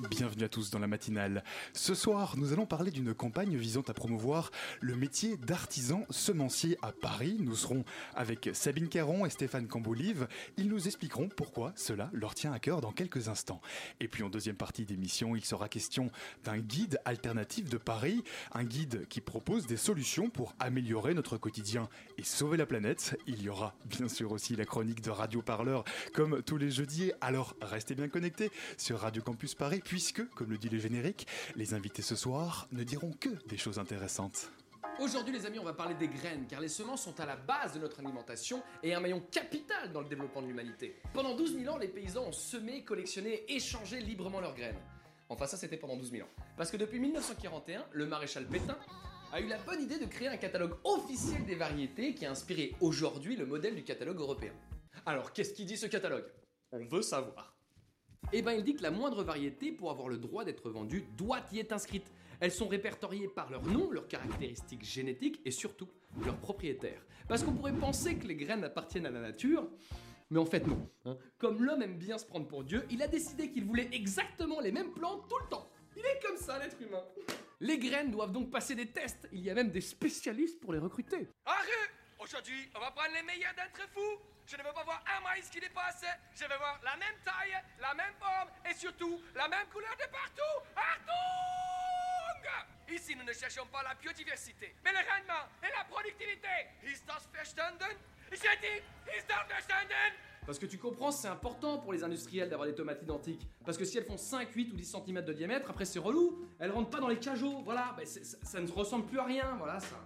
Bienvenue à tous dans la matinale. Ce soir, nous allons parler d'une campagne visant à promouvoir le métier d'artisan semencier à Paris. Nous serons avec Sabine Caron et Stéphane Cambolive. Ils nous expliqueront pourquoi cela leur tient à cœur dans quelques instants. Et puis en deuxième partie d'émission, il sera question d'un guide alternatif de Paris, un guide qui propose des solutions pour améliorer notre quotidien et sauver la planète. Il y aura bien sûr aussi la chronique de Radio Parleur comme tous les jeudis. Alors restez bien connectés sur Radio Campus Paris puisque, comme le dit le générique, les invités ce soir ne diront que des choses intéressantes. Aujourd'hui les amis on va parler des graines car les semences sont à la base de notre alimentation et un maillon capital dans le développement de l'humanité. Pendant 12 000 ans les paysans ont semé, collectionné, échangé librement leurs graines. Enfin ça c'était pendant 12 000 ans. Parce que depuis 1941 le maréchal Pétain a eu la bonne idée de créer un catalogue officiel des variétés qui a inspiré aujourd'hui le modèle du catalogue européen. Alors qu'est-ce qui dit ce catalogue? On veut savoir. Eh ben, il dit que la moindre variété, pour avoir le droit d'être vendue, doit y être inscrite. Elles sont répertoriées par leur nom, leurs caractéristiques génétiques et surtout leurs propriétaires. Parce qu'on pourrait penser que les graines appartiennent à la nature, mais en fait non. hein. Comme l'homme aime bien se prendre pour Dieu, il a décidé qu'il voulait exactement les mêmes plantes tout le temps. Il est comme ça, l'être humain. Les graines doivent donc passer des tests. Il y a même des spécialistes pour les recruter. Arrête Aujourd'hui, on va prendre les meilleurs d'entre vous. Je ne veux pas voir un maïs qui dépasse. Je veux voir la même taille, la même forme et surtout la même couleur de partout. Artung Ici, nous ne cherchons pas la biodiversité, mais le rendement et la productivité. Ist das verstanden? J'ai dit, ist das verstanden? Parce que tu comprends, c'est important pour les industriels d'avoir des tomates identiques. Parce que si elles font 5, 8 ou 10 cm de diamètre, après c'est relou. Elles rentrent pas dans les cajots, voilà. Ça, ça ne ressemble plus à rien, voilà ça.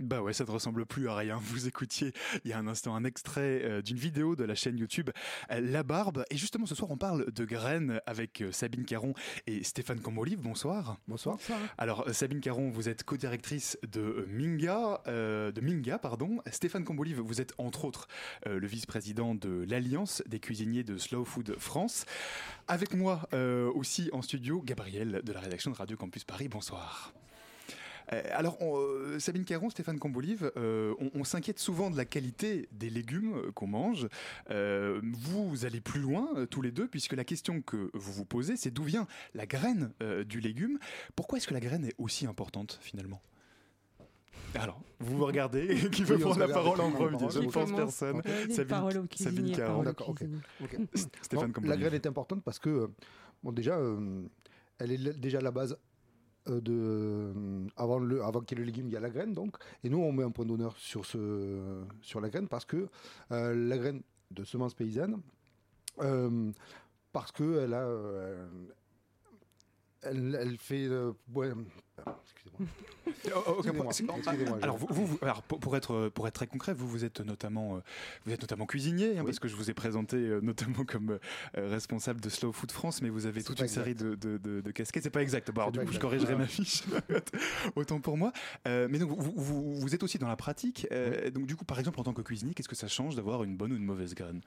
Bah ouais, ça ne ressemble plus à rien. Vous écoutiez il y a un instant un extrait euh, d'une vidéo de la chaîne YouTube euh, La Barbe. Et justement, ce soir, on parle de graines avec euh, Sabine Caron et Stéphane Cambolive. Bonsoir. Bonsoir. Alors, Sabine Caron, vous êtes co-directrice de Minga, euh, de Minga, pardon. Stéphane Cambolive, vous êtes entre autres euh, le vice-président de l'Alliance des cuisiniers de Slow Food France. Avec moi euh, aussi en studio, Gabriel de la rédaction de Radio Campus Paris. Bonsoir. Euh, alors, on, euh, Sabine Caron, Stéphane Cambolive, euh, on, on s'inquiète souvent de la qualité des légumes qu'on mange. Euh, vous, allez plus loin, euh, tous les deux, puisque la question que vous vous posez, c'est d'où vient la graine euh, du légume Pourquoi est-ce que la graine est aussi importante, finalement? Alors, vous vous regardez, qui veut Oui, prendre la parole en premier Je ne pense personne. Sabine- Caron. D'accord, ok. Stéphane Non, la graine est importante parce que, bon, déjà, euh, elle est déjà la base de euh, avant le avant qu'il y ait le légume, il y a la graine donc. Et nous, on met un point d'honneur sur ce sur la graine parce que euh, la graine de semence paysanne, euh, parce que elle a euh, elle, fait euh, ah, excusez-moi. Oh, oh, Alors, vous, vous- alors pour, être pour être très concret, vous vous êtes notamment euh, vous êtes notamment cuisinier, hein, parce que je vous ai présenté euh, notamment comme euh, euh, responsable de Slow Food France, mais vous avez toute une série de, de, de, de casquettes. C'est pas exact. Alors, du coup, je corrigerai Ah. ma fiche. Autant pour moi. Euh, mais donc vous, vous, vous êtes aussi dans la pratique. euh, Donc du coup, par exemple, en tant que cuisinier, qu'est-ce que ça change d'avoir une bonne ou une mauvaise graine?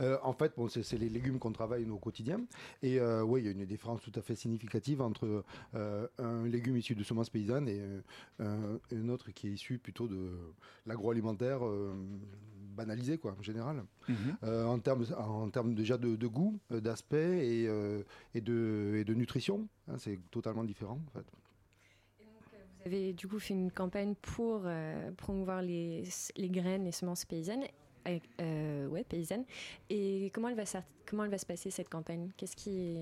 Euh, en fait, bon, c'est les légumes qu'on travaille au quotidien. Et euh, oui, il y a une différence tout à fait significative entre euh, un légume issu de semences paysannes et euh, un, un autre qui est issu plutôt de l'agroalimentaire euh, banalisé, quoi, en général. Euh, en termes en termes déjà de, de goût, d'aspect et, euh, et, de, et de nutrition, hein, c'est totalement différent, en fait. Vous avez du coup fait une campagne pour euh, promouvoir les, les graines et semences paysannes. Euh, euh, ouais, paysannes. Et comment elle va, comment elle va se passer cette campagne? Qu'est-ce qui,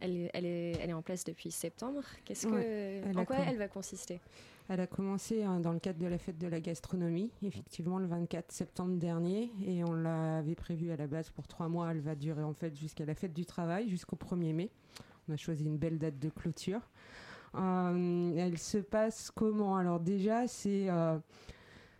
elle, est- elle, est, elle est en place depuis septembre? Qu'est-ce que, Ouais, en quoi elle va consister? Elle a commencé hein, dans le cadre de la fête de la gastronomie, effectivement le 24 septembre dernier, et on l'avait prévu à la base pour trois mois. Elle va durer en fait jusqu'à la fête du travail, jusqu'au 1er mai. On a choisi une belle date de clôture. Euh, elle se passe comment? Alors déjà, c'est... euh,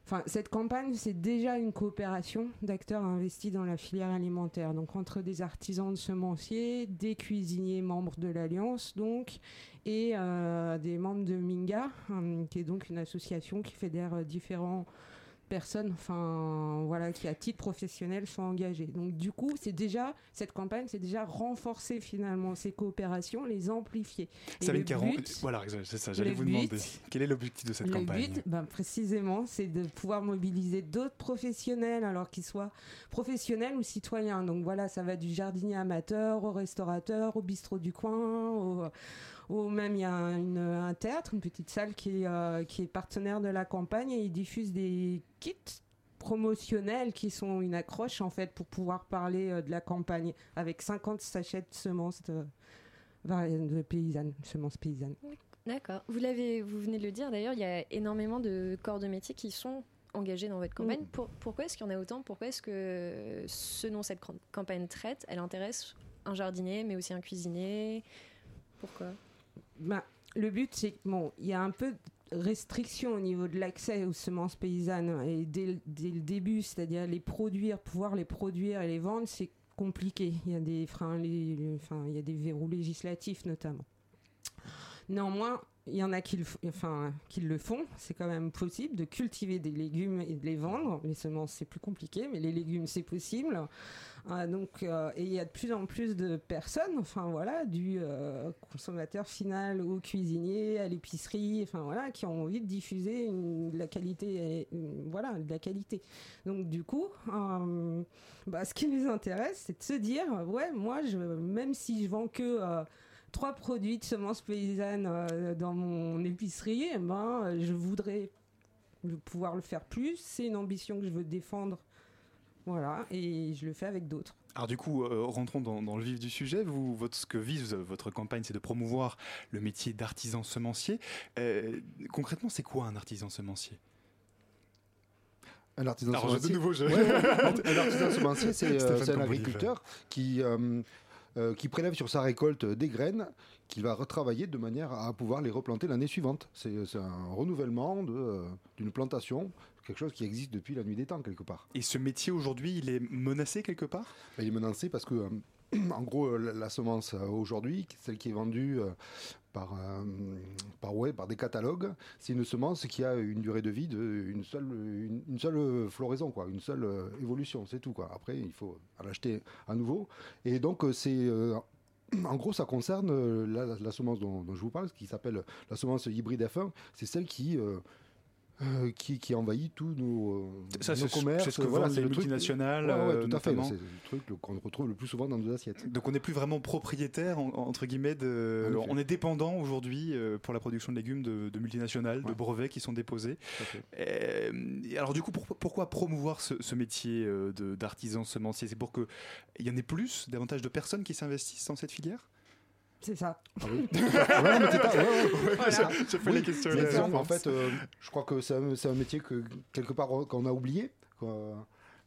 Enfin, cette campagne, c'est déjà une coopération d'acteurs investis dans la filière alimentaire. Donc, entre des artisans de semenciers, des cuisiniers membres de l'Alliance, donc, et euh, des membres de Minga, hum, qui est donc une association qui fédère euh, différents personnes, enfin voilà, qui à titre professionnel sont engagées. Donc du coup, c'est déjà cette campagne, c'est déjà renforcer finalement ces coopérations, les amplifier. Et Sabine Caron, voilà, c'est ça. J'allais vous demander quel est l'objectif de cette campagne. Le but, ben, précisément, c'est de pouvoir mobiliser d'autres professionnels, alors qu'ils soient professionnels ou citoyens. Donc voilà, ça va du jardinier amateur au restaurateur, au bistrot du coin, au ou même il y a un théâtre, une petite salle qui, euh, qui est partenaire de la campagne et ils diffusent des kits promotionnels qui sont une accroche en fait pour pouvoir parler euh, de la campagne avec 50 sachets de semences de, de paysannes, semences paysannes. D'accord. Vous l'avez, vous venez de le dire d'ailleurs, il y a énormément de corps de métier qui sont engagés dans votre campagne. Mm. pourquoi est-ce qu'il y en a autant? Pourquoi est-ce que ce dont cette campagne traite, elle intéresse un jardinier, mais aussi un cuisinier? Pourquoi? Bah, le but, c'est bon, il y a un peu de restriction au niveau de l'accès aux semences paysannes et dès, le début, c'est-à-dire les produire, pouvoir les produire et les vendre, c'est compliqué. Il y a des freins, enfin, il y a des verrous législatifs notamment. Néanmoins, il y en a qui le, font. C'est quand même possible de cultiver des légumes et de les vendre. Les semences, c'est plus compliqué, mais les légumes, c'est possible. Euh, donc, euh, et il y a de plus en plus de personnes, enfin voilà, du euh, consommateur final au cuisinier, à l'épicerie, enfin voilà, qui ont envie de diffuser de la qualité, voilà, de la qualité. Donc du coup, bah, ce qui les intéresse, c'est de se dire, ouais, moi, même si je vends que trois produits de semences paysannes dans mon épicerie, eh ben, je voudrais pouvoir le faire plus. C'est une ambition que je veux défendre voilà, et je le fais avec d'autres. Alors du coup, euh, rentrons dans, le vif du sujet. Vous, votre, ce que vise votre campagne, c'est de promouvoir le métier d'artisan semencier. Euh, concrètement, c'est quoi un artisan semencier? Un artisan semencier. De nouveau, un artisan semencier, c'est euh, un agriculteur qui qui prélève sur sa récolte des graines qu'il va retravailler de manière à pouvoir les replanter l'année suivante. C'est un renouvellement d'une plantation quelque chose qui existe depuis la nuit des temps, quelque part. Et ce métier aujourd'hui, il est menacé quelque part? Il est menacé parce que, euh, en gros, la, semence euh, aujourd'hui, celle qui est vendue euh, par, par, ouais, par des catalogues, c'est une semence qui a une durée de vie d'une seule, une, seule floraison, quoi, une seule évolution, c'est tout. Quoi. Après, il faut l'acheter à nouveau. Et donc, c'est. en gros, ça concerne la, semence dont, je vous parle, qui s'appelle la semence hybride F1. C'est celle qui, euh, qui, qui, envahit tous nos, euh, ça, nos commerces. C'est ce que voilà, les multinationales. Ouais, tout à fait. C'est le truc qu'on retrouve le plus souvent dans nos assiettes. Donc on n'est plus vraiment propriétaire, entre guillemets, de, on est dépendant aujourd'hui euh, pour la production de légumes de, multinationales, de brevets qui sont déposés. Et, alors du coup, pourquoi promouvoir ce, ce métier d'artisan semencier? C'est pour qu'il y en ait plus, davantage de personnes qui s'investissent dans cette filière? C'est ça. Ah oui. ouais, mais c'est voilà. Je fais les questions. en fait, euh, je crois que c'est un, métier que quelque part qu'on a oublié.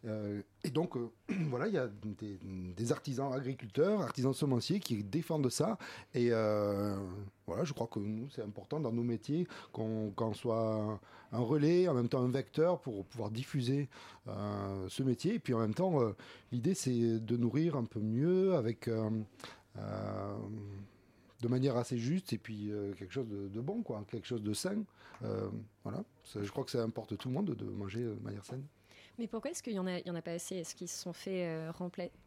Euh, et donc, euh, voilà, il y a des, artisans agriculteurs, artisans semenciers qui défendent ça. Et voilà, je crois que nous, c'est important dans nos métiers qu'on soit un relais, en même temps un vecteur pour pouvoir diffuser ce métier. Et puis en même temps, l'idée, c'est de nourrir un peu mieux avec euh, de manière assez juste et puis euh, quelque chose de, bon, quoi, quelque chose de sain. Euh, voilà, je crois que ça importe tout le monde de manger de manière saine. Mais pourquoi est-ce qu'il y en a, il y en a pas assez? Est-ce qu'ils se sont fait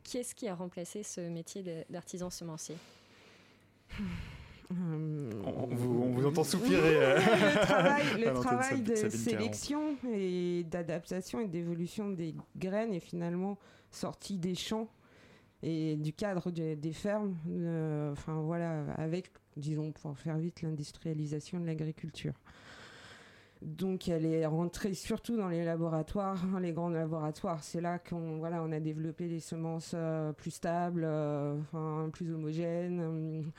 Qui est-ce qui a remplacé ce métier d'artisan semencier? On, vous, entend soupirer. le travail, de sélection et d'adaptation et d'évolution des graines est finalement sorti des champs et du cadre des fermes, euh, enfin voilà, avec, disons, pour faire vite, l'industrialisation de l'agriculture. Donc elle est rentrée surtout dans les laboratoires, les grands laboratoires. C'est là qu'on voilà, on a développé des semences euh, plus stables, euh, enfin, plus homogènes.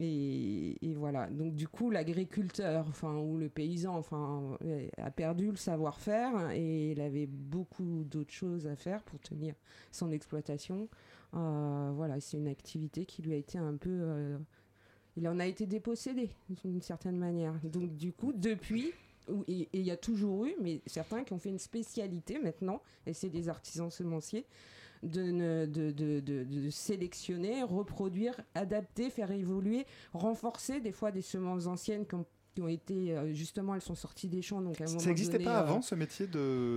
Et, voilà. Donc du coup, l'agriculteur, enfin ou le paysan, enfin, a perdu le savoir-faire et il avait beaucoup d'autres choses à faire pour tenir son exploitation. Euh, voilà, c'est une activité qui lui a été un peu, euh, il en a été dépossédé d'une certaine manière. Donc du coup, depuis, et il y a toujours eu, mais certains qui ont fait une spécialité maintenant, et c'est des artisans semenciers, de, de, de, de, sélectionner, reproduire, adapter, faire évoluer, renforcer des fois des semences anciennes qui ont qui ont été euh, justement, elles sont sorties des champs. Donc à un moment Ça n'existait pas euh, avant ce métier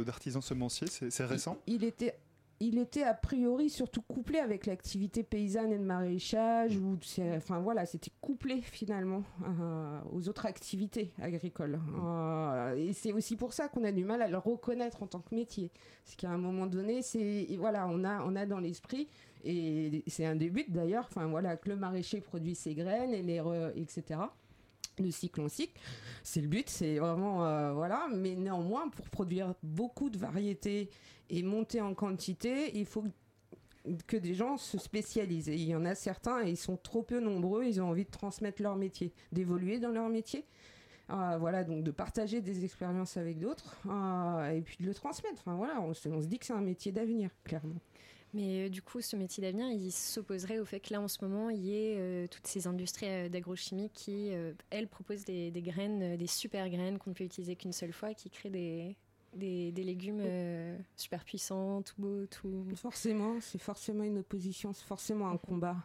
d'artisan semencier C'est c'est récent? Il était il était a priori surtout couplé avec l'activité paysanne et de maraîchage ou c'est- enfin voilà c'était couplé finalement euh, aux autres activités agricoles. Euh, et c'est aussi pour ça qu'on a du mal à le reconnaître en tant que métier. Parce qu'à un moment donné c'est voilà on a on a dans l'esprit et c'est un des buts d'ailleurs enfin voilà que le maraîcher produit ses graines et les re- etc de cycle en cycle c'est le but, c'est vraiment euh, voilà. Mais néanmoins, pour produire beaucoup de variétés et monter en quantité, il faut que des gens se spécialisent. Il y en a certains, et ils sont trop peu nombreux, ils ont envie de transmettre leur métier, d'évoluer dans leur métier. Euh, voilà, donc de partager des expériences avec d'autres euh, et puis de le transmettre. Enfin voilà, on se dit que c'est un métier d'avenir, clairement. Mais euh, du coup, ce métier d'avenir, il s'opposerait au fait que là, en ce moment, il y ait euh, toutes ces industries euh, d'agrochimie qui, euh, elles, proposent des, des graines, des super graines qu'on ne peut utiliser qu'une seule fois, qui créent des, des, des légumes euh, super puissants, tout beaux, tout... Forcément, c'est forcément une opposition, c'est forcément un combat.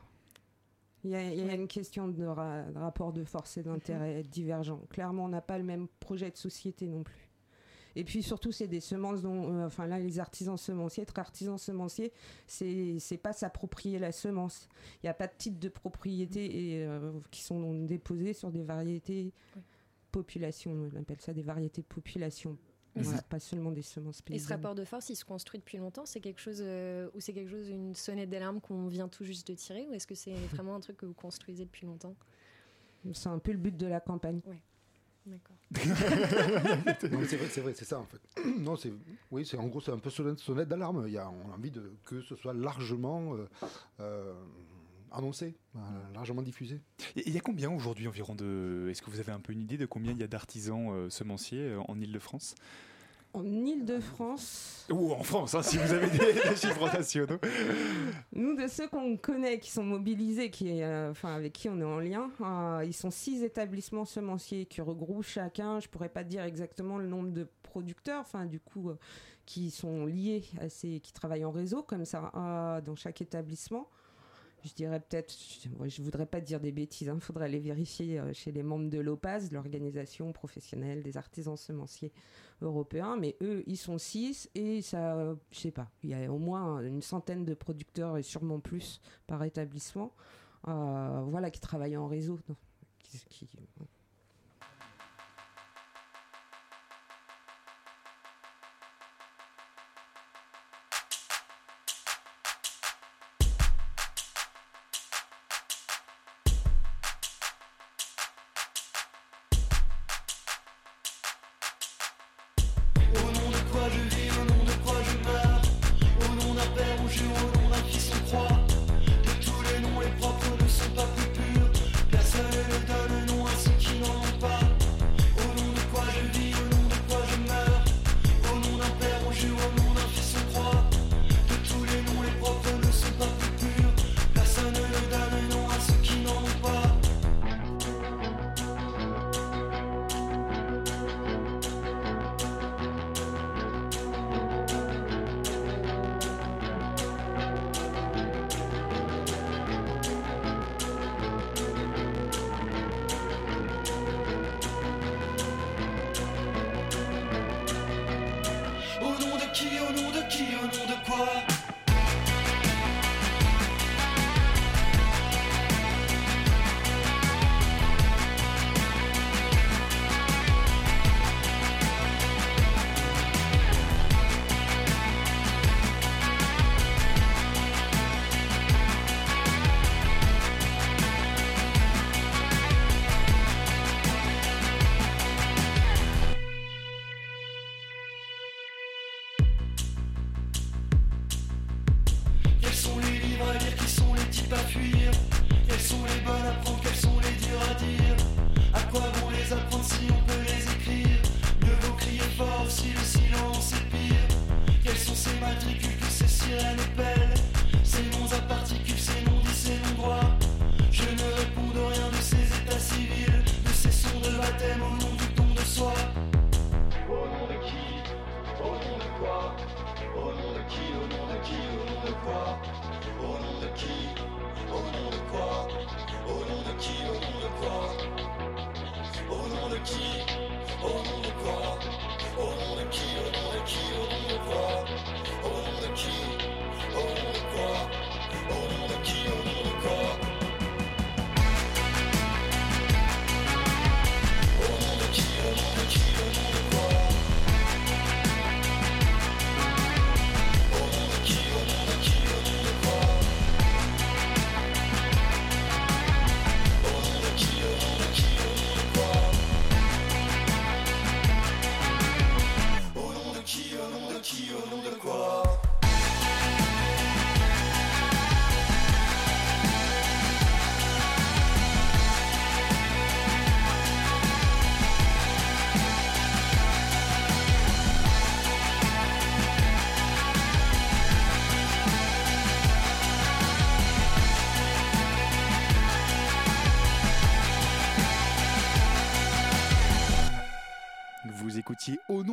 Il y a, il y a une question de, ra- de rapport de force et d'intérêt divergent. Clairement, on n'a pas le même projet de société non plus. Et puis surtout, c'est des semences dont, euh, enfin là, les artisans semenciers, être artisan semencier, c'est pas s'approprier la semence. Il n'y a pas de titre de propriété et, euh, qui sont déposés sur des variétés population. On appelle ça des variétés population. Voilà, pas seulement des semences Et ce paysannes. rapport de force, il se construit depuis longtemps? C'est quelque chose euh, ou c'est quelque chose, une sonnette d'alarme qu'on vient tout juste de tirer? Ou est-ce que c'est vraiment un truc que vous construisez depuis longtemps? C'est un peu le but de la campagne. D'accord. C'est vrai, c'est vrai, c'est ça en fait. Non, c'est, oui, c'est en gros, c'est un peu sonnette, sonnette d'alarme. Il y a, on a envie de, que ce soit largement euh, euh, annoncé, euh, largement diffusé. Et il y a combien aujourd'hui environ de. Est-ce que vous avez un peu une idée de combien il y a d'artisans euh, semenciers euh, en Ile-de-France? En Ile-de-France, Ou en France, hein, si vous avez des, des chiffres nationaux. nous, de ceux qu'on connaît, qui sont mobilisés, qui, euh, enfin, avec qui on est en lien, euh, ils sont six établissements semenciers qui regroupent chacun, je pourrais pas dire exactement le nombre de producteurs, enfin, du coup, euh, qui sont liés à ces, qui travaillent en réseau comme ça, euh, dans chaque établissement. Je dirais peut-être, je, je voudrais pas dire des bêtises, il faudrait les vérifier euh, chez les membres de l'OPAS, l'organisation professionnelle des artisans semenciers européens, mais eux, ils sont six et ça, je sais pas, il y a au moins une centaine de producteurs et sûrement plus par établissement, euh, voilà, qui travaillent en réseau. Matricules que ces noms à particules, ces noms dits, Je ne réponds de rien de ces états civils De ces sons de baptême au nom du don de soi Au nom de qui Au nom de quoi Au nom de qui Au nom de qui Au nom de quoi Au nom de qui Au nom de quoi Au nom de qui Au nom de quoi Au nom de qui Au nom de quoi Au nom de qui Au nom de qui Au nom de quoi Au nom de qui Au nom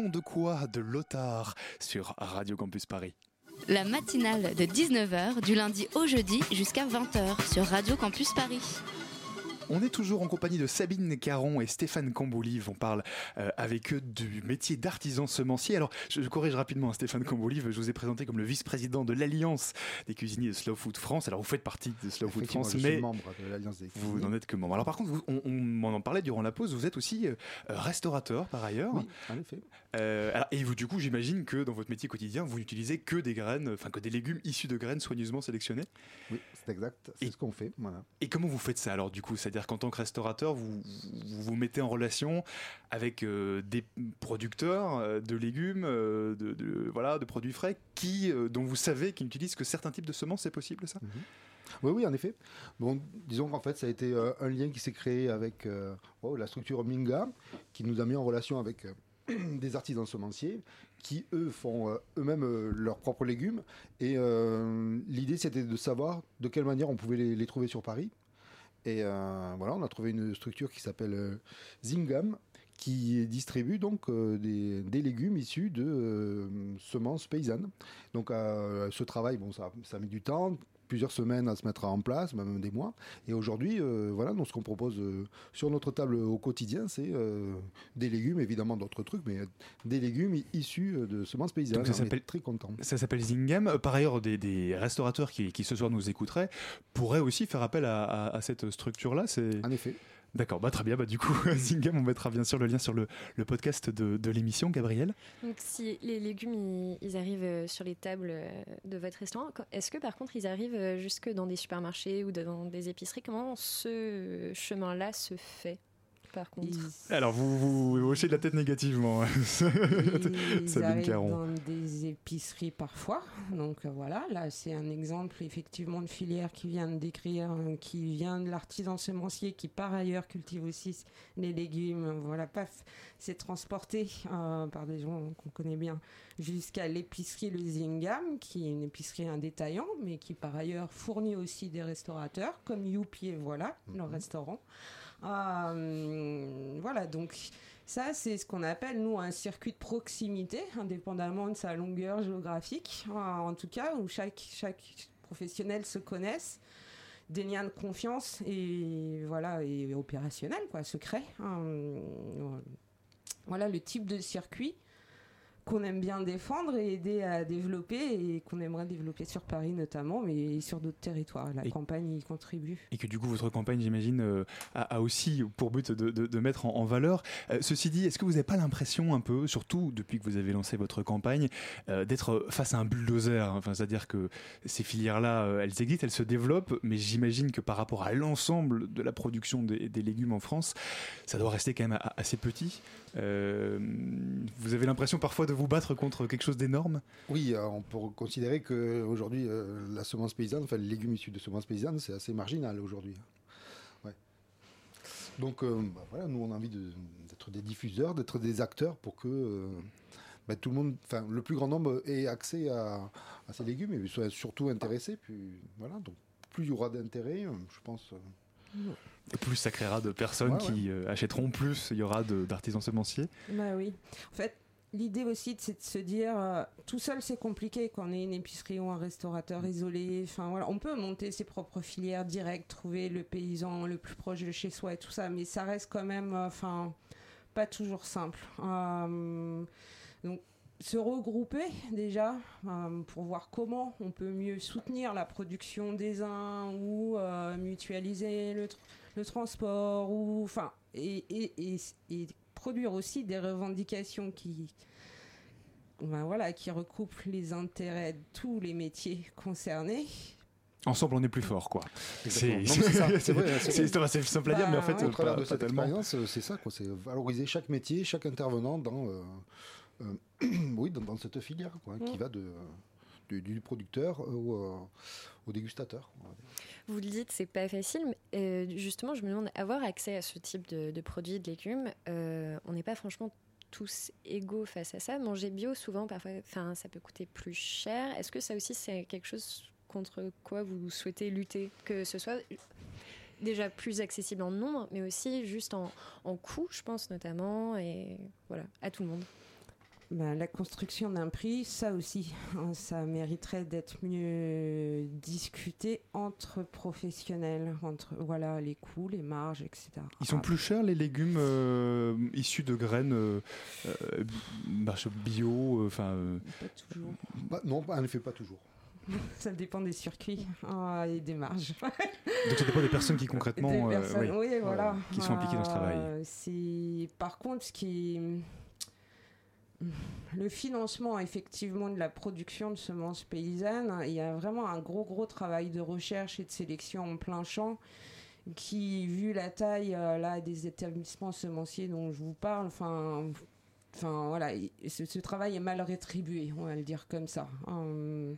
de quoi de Lothar sur Radio Campus Paris. La matinale de 19h du lundi au jeudi jusqu'à 20h sur Radio Campus Paris. On est toujours en compagnie de Sabine Caron et Stéphane Cambolive. On parle euh, avec eux du métier d'artisan semencier. Alors, je, je corrige rapidement hein, Stéphane Cambolive. Je vous ai présenté comme le vice-président de l'Alliance des cuisiniers de Slow Food France. Alors, vous faites partie de Slow Food France, je suis mais membre de l'Alliance des vous cuisiniers. n'en êtes que membre. Alors, par contre, vous- on, on m'en en parlait durant la pause. Vous êtes aussi euh, restaurateur par ailleurs. Oui, en effet. Euh, alors, et vous, du coup, j'imagine que dans votre métier quotidien, vous n'utilisez que des graines, enfin que des légumes issus de graines soigneusement sélectionnées? Oui, c'est exact. C'est ce qu'on fait. Voilà. Et comment vous faites ça alors du coup C'est-à-dire qu'en tant que restaurateur, vous vous, mettez en relation avec euh, des producteurs euh, de légumes, euh, de, voilà, de produits frais, qui, dont vous savez qu'ils n'utilisent que certains types de semences, c'est possible ça? Oui, oui, en effet. Bon, disons qu'en fait, ça a été un lien qui s'est créé avec oh, la structure Minga, qui nous a mis en relation avec des artisans semenciers, qui eux font eux-mêmes leurs propres légumes. Et l'idée, c'était de savoir de quelle manière on pouvait les trouver sur Paris. Et euh, voilà, on a trouvé une structure qui s'appelle euh, Zingam, qui distribue donc euh, des, légumes issus de semences paysannes. Donc ce travail, bon, ça, ça mis du temps, plusieurs semaines à se mettre en place, même des mois. Et aujourd'hui, euh, voilà, donc ce qu'on propose euh, sur notre table au quotidien, c'est euh, des légumes, évidemment d'autres trucs, mais des légumes issus de semences paysannes. Donc ça s'appelle- très content. Ça s'appelle Zingam. Par ailleurs, des, des restaurateurs qui, qui ce soir nous écouteraient pourraient aussi faire appel à, à- à cette structure-là. En effet. D'accord, bah très bien. Bah du coup, Zingam, on mettra bien sûr le lien sur le, podcast de, l'émission, Gabriel. Donc si les légumes ils, ils arrivent euh, sur les tables euh, de votre restaurant, est-ce que par contre ils arrivent euh, jusque dans des supermarchés ou dans des épiceries? Comment ce chemin-là se fait? Par contre Ils, Alors vous vous, vous hochez de la tête négativement. ils Sabine arrivent Caron. dans des épiceries parfois. Donc euh, voilà, là c'est un exemple effectivement de filière qui vient de décrire, euh, qui vient de l'artisan semencier qui par ailleurs cultive aussi les légumes. Voilà, paf, c'est transporté euh, par des gens qu'on connaît bien jusqu'à l'épicerie Le Zingam, qui est une épicerie un détaillant, mais qui par ailleurs fournit aussi des restaurateurs comme Youpi et voilà, leur restaurant. Euh, voilà, donc ça, c'est ce qu'on appelle, nous, un circuit de proximité, indépendamment de sa longueur géographique, euh, en tout cas, où chaque, chaque professionnel se connaisse, des liens de confiance et, voilà, et opérationnel, quoi, se créent. Euh, voilà le type de circuit qu'on aime bien défendre et aider à développer et qu'on aimerait développer sur Paris notamment, mais sur d'autres territoires. La Et- campagne y contribue. Et que du coup, votre campagne, j'imagine, euh, a, a aussi pour but de, de- de mettre en, en valeur. Euh, ceci dit, est-ce que vous n'avez pas l'impression un peu, surtout depuis que vous avez lancé votre campagne, euh, d'être face à un bulldozer hein? Enfin, C'est-à-dire que ces filières-là, elles existent, elles se développent, mais j'imagine que par rapport à l'ensemble de la production des, des légumes en France, ça doit rester quand même assez petit. Vous avez l'impression parfois de vous battre contre quelque chose d'énorme? Oui, euh, on peut considérer qu'aujourd'hui, la semence paysanne, enfin les légumes issus de semences paysannes, c'est assez marginal aujourd'hui. Ouais. Donc euh, bah, voilà, nous on a envie de- d'être des diffuseurs, d'être des acteurs pour que euh, bah, tout le monde, enfin le plus grand nombre ait accès à, à ces légumes et soit surtout intéressé. Puis voilà, donc plus il y aura d'intérêt, euh, je pense. euh, Et plus ça créera de personnes Ouais, qui euh, achèteront plus, il y aura de- d'artisans semenciers. Bah oui. En fait, l'idée aussi, c'est de se dire, euh, tout seul, c'est compliqué quand on est une épicerie ou un restaurateur isolé. Enfin, voilà, on peut monter ses propres filières directes, trouver le paysan le plus proche de chez soi et tout ça, mais ça reste quand même, euh, enfin, pas toujours simple. Euh, donc, se regrouper déjà pour voir comment on peut mieux soutenir la production des uns ou mutualiser le, tr- le transport ou enfin et, et, et, et produire aussi des revendications qui ben voilà qui recoupent les intérêts de tous les métiers concernés Ensemble, on est plus fort, quoi. C'est ça, c'est simple à dire, mais en fait, Bah, au euh, travers pas, de pas cette tellement. expérience, euh, c'est ça, quoi. C'est valoriser chaque métier, chaque intervenant dans, euh, euh, oui, dans, dans cette filière, quoi, qui Mm. va de, du, du producteur au, euh, au dégustateur. Vous le dites, c'est pas facile. Euh, justement, je me demande, avoir accès à ce type de, produits, de légumes, euh, on n'est pas franchement tous égaux face à ça. Manger bio, souvent, parfois, enfin, ça peut coûter plus cher. Est-ce que ça aussi, c'est quelque chose contre quoi vous souhaitez lutter? Que ce soit déjà plus accessible en nombre, mais aussi juste en coût, je pense notamment, et voilà, à tout le monde. Ben, la construction d'un prix, ça aussi, hein, ça mériterait d'être mieux discuté entre professionnels, entre voilà les coûts, les marges, etc. Ils sont plus chers, les légumes euh, issus de graines euh, euh, bah, bio, enfin. euh, Pas toujours. Bah, non, en effet, pas toujours. Ça dépend des circuits ah, et des marges. donc ça dépend des personnes qui concrètement. Des euh, oui. oui, voilà. qui sont impliquées dans ce travail. Euh, C'est par contre ce qui le financement effectivement de la production de semences paysannes, il y a vraiment un gros gros travail de recherche et de sélection en plein champ qui, vu la taille euh, là des établissements semenciers dont je vous parle, enfin, enfin voilà, il- ce, travail est mal rétribué, on va le dire comme ça. Hum,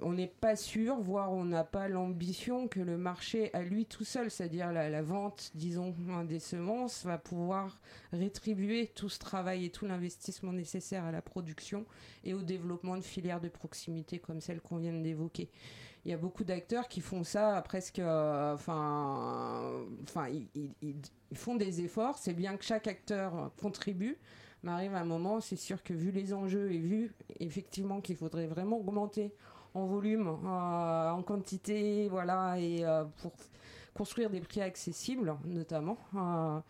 on n'est pas sûr, voire on n'a pas l'ambition que le marché à lui tout seul, c'est-à-dire la, vente, disons, hein, des semences, va pouvoir rétribuer tout ce travail et tout l'investissement nécessaire à la production et au développement de filières de proximité comme celle qu'on vient d'évoquer. Il y a beaucoup d'acteurs qui font ça presque, euh, enfin, enfin, ils- ils font des efforts. C'est bien que chaque acteur contribue, mais arrive un moment, c'est sûr que vu les enjeux et vu effectivement qu'il faudrait vraiment augmenter en volume, euh, en quantité, voilà, et euh, pour construire des prix accessibles, notamment, euh,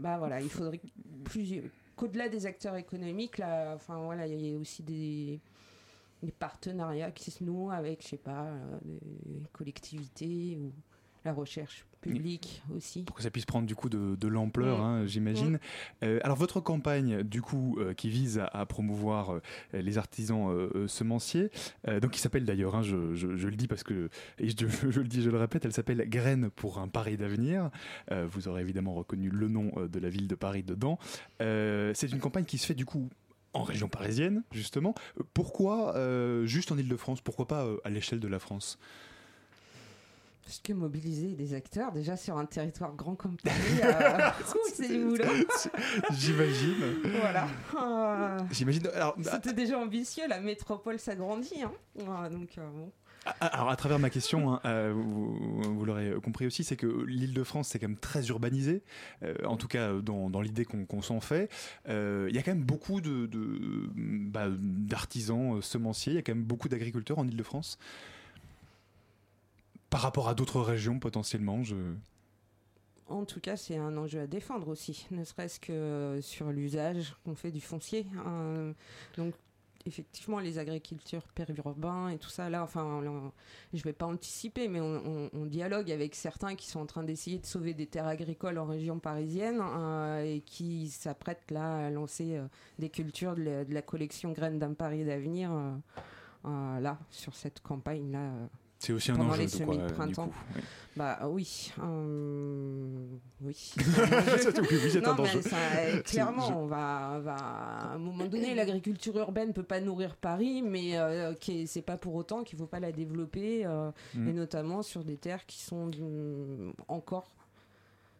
bah voilà, il faudrait plusieurs, qu'au-delà des acteurs économiques, enfin voilà, il y a aussi des, partenariats qui se nouent avec, je sais pas, des collectivités ou la recherche aussi. pour que ça puisse prendre du coup de, de l'ampleur, hein, j'imagine. Euh, alors votre campagne, du coup, euh, qui vise à, à promouvoir euh, les artisans semenciers, donc qui s'appelle d'ailleurs, hein, je, je- je le dis parce que, et je, je le dis, je le répète, elle s'appelle Graines pour un Paris d'avenir. Vous aurez évidemment reconnu le nom de la ville de Paris dedans. C'est une campagne qui se fait du coup en région parisienne, justement. Pourquoi juste en Ile-de-France Pourquoi pas à l'échelle de la France? Parce que mobiliser des acteurs, déjà sur un territoire grand comme Paris, euh, c'est du boulot. J'imagine. Voilà. Euh, J'imagine. C'était déjà ambitieux, la métropole s'agrandit. Hein. Donc, euh, bon. Ah, Alors à travers ma question, hein, vous, vous l'aurez compris aussi, c'est que l'Île-de-France c'est quand même très urbanisé, euh, en tout cas dans, dans l'idée qu'on s'en fait. Euh, Il y a quand même beaucoup de, de, bah, d'artisans semenciers, il y a quand même beaucoup d'agriculteurs en Île-de-France. Par rapport à d'autres régions potentiellement, je... En tout cas, c'est un enjeu à défendre aussi, ne serait-ce que sur l'usage qu'on fait du foncier. hein. donc, effectivement, les agricultures périurbains et tout ça, là, enfin, on- je vais pas anticiper, mais on, dialogue avec certains qui sont en train d'essayer de sauver des terres agricoles en région parisienne euh, et qui s'apprêtent là à lancer euh, des cultures de la, collection Graines d'un Paris d'avenir, euh, euh, là, sur cette campagne-là. euh, c'est aussi un enjeu les de semis quoi, de euh, du printemps. coup, oui. Bah oui, euh, oui. non, mais ça, euh, clairement, on va, va, à un moment donné, l'agriculture urbaine peut pas nourrir Paris, mais euh, c'est pas pour autant qu'il faut pas la développer, euh, Mm. et notamment sur des terres qui sont mm, encore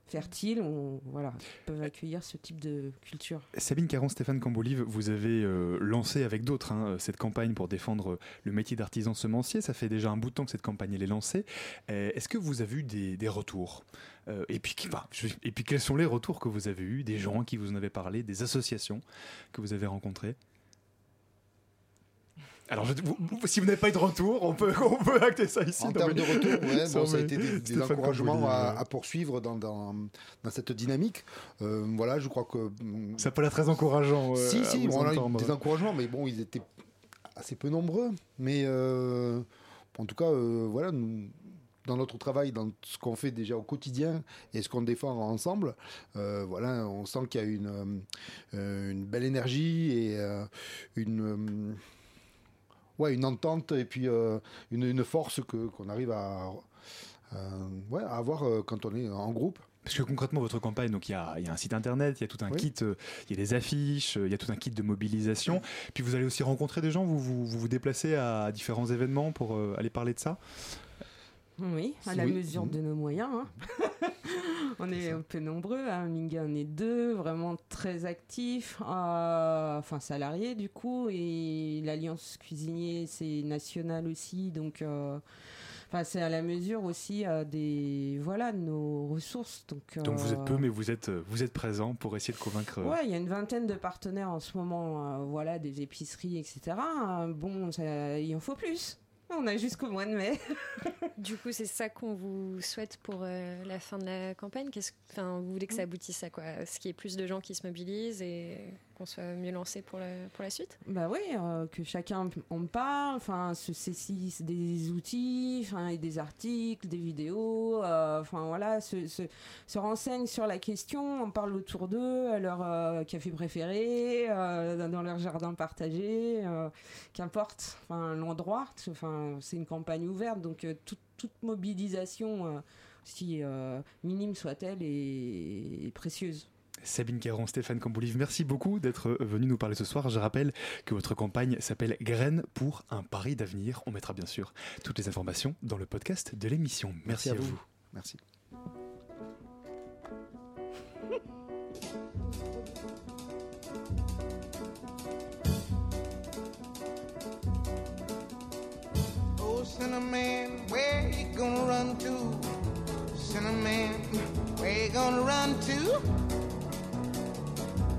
fertiles, on, voilà, peuvent accueillir ce type de culture. Sabine Caron, Stéphane Cambolive, vous avez euh, lancé avec d'autres hein, cette campagne pour défendre le métier d'artisan semencier. Ça fait déjà un bout de temps que cette campagne elle est lancée. Euh, Est-ce que vous avez eu des, des retours Euh, et, puis, bah, je- et puis quels sont les retours que vous avez eus des gens qui vous en avaient parlé, des associations que vous avez rencontrées? Alors, je- vous- vous- si vous n'avez pas eu de retour, on peut, on peut acter ça ici. En termes mais- de retour, ouais, Ça, bon, ça a été des, encouragements à, ouais. à poursuivre dans, dans, dans cette dynamique. Euh, voilà, je crois que. mm, Ça pas l'air très encourageant. euh, si, à si, on a eu des encouragements, mais bon, ils étaient assez peu nombreux. Mais euh, en tout cas, euh, voilà, nous, dans notre travail, dans ce qu'on fait déjà au quotidien et ce qu'on défend ensemble, euh, voilà, on sent qu'il y a une, euh, euh, une belle énergie et euh, une. Ouais, une entente et puis euh, une, une force que qu'on arrive à, euh, ouais, à avoir euh, quand on est en groupe. Parce que concrètement, votre campagne, donc il y a, il y a un site internet, il y a tout un Oui. kit, il y a des affiches, il y a tout un kit de mobilisation. Puis vous allez aussi rencontrer des gens, vous vous, vous, vous déplacez à différents événements pour euh, aller parler de ça? Oui, à la Oui. mesure de nos moyens. hein. on est un peu nombreux. À Minga, on est deux, vraiment très actifs. euh, enfin, salariés du coup. Et l'Alliance Cuisinier, c'est national aussi. Donc, euh, c'est à la mesure aussi euh, des, voilà, de nos ressources. Donc, Donc vous euh, êtes peu, mais vous êtes, euh, vous êtes présent pour essayer de convaincre. euh, Ouais, il y a une vingtaine de partenaires en ce moment, euh, voilà, des épiceries, etc. Euh, bon, ça- il en faut plus. On a jusqu'au mois de mai. Du coup, c'est ça qu'on vous souhaite pour euh, la fin de la campagne. Qu'est-ce, enfin, vous voulez que ça aboutisse à quoi? Ce qu'il y ait plus de gens qui se mobilisent et qu'on soit mieux lancé pour la, pour la suite Bah oui, euh, que chacun en parle, enfin, se saisisse des outils, des articles, des vidéos, euh, enfin voilà, se, se, se renseigne sur la question, on parle autour d'eux, à leur euh, café préféré, dans leur jardin partagé, qu'importe, enfin, l'endroit, enfin, c'est une campagne ouverte, donc toute, mobilisation, si minime soit-elle, est précieuse. Sabine Caron, Stéphane Camboulive, merci beaucoup d'être euh, venu nous parler ce soir. Je rappelle que votre campagne s'appelle Graines pour un pari d'avenir. On mettra bien sûr toutes les informations dans le podcast de l'émission. Merci, à vous. Merci. Oh, Cinnamon, where you gonna run to? Cinnamon, where you gonna run to?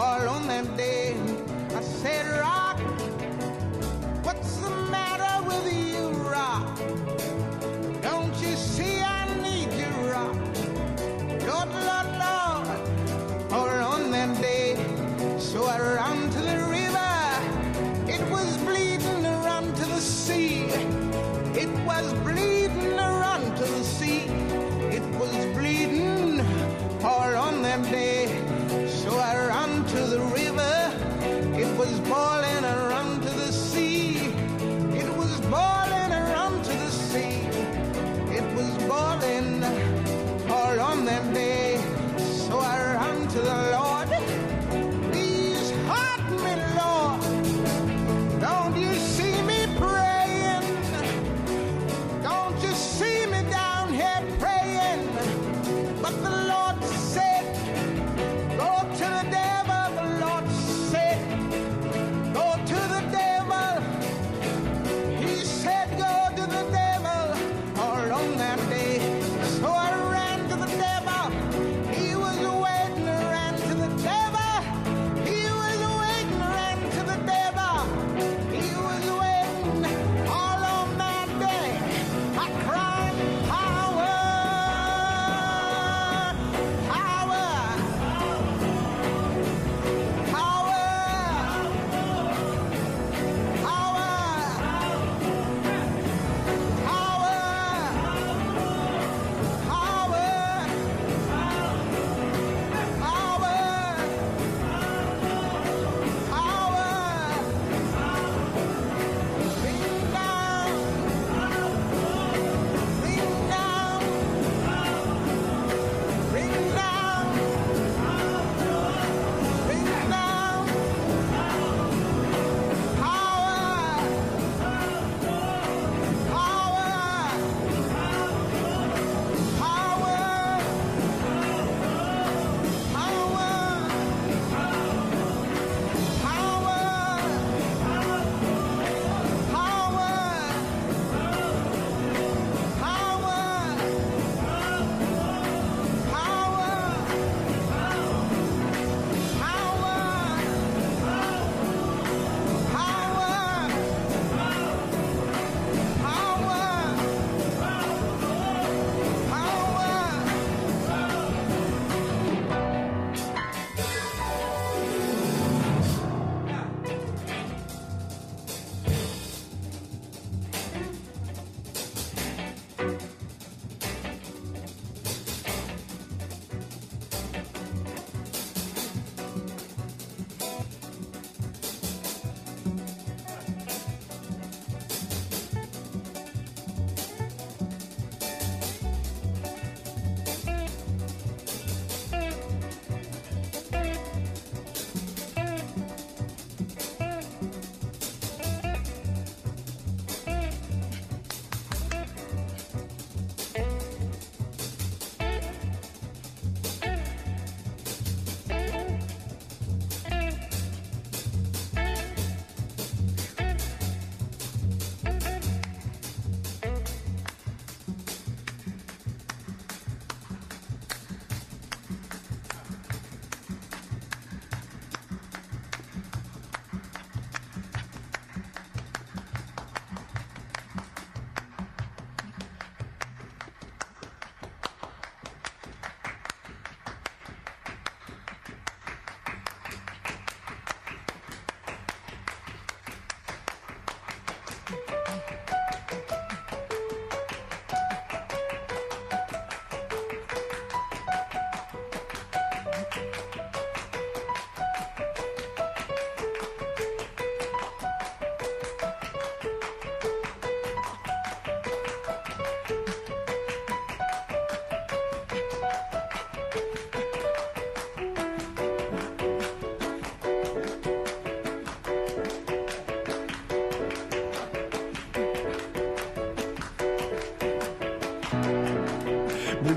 All on that day. I said,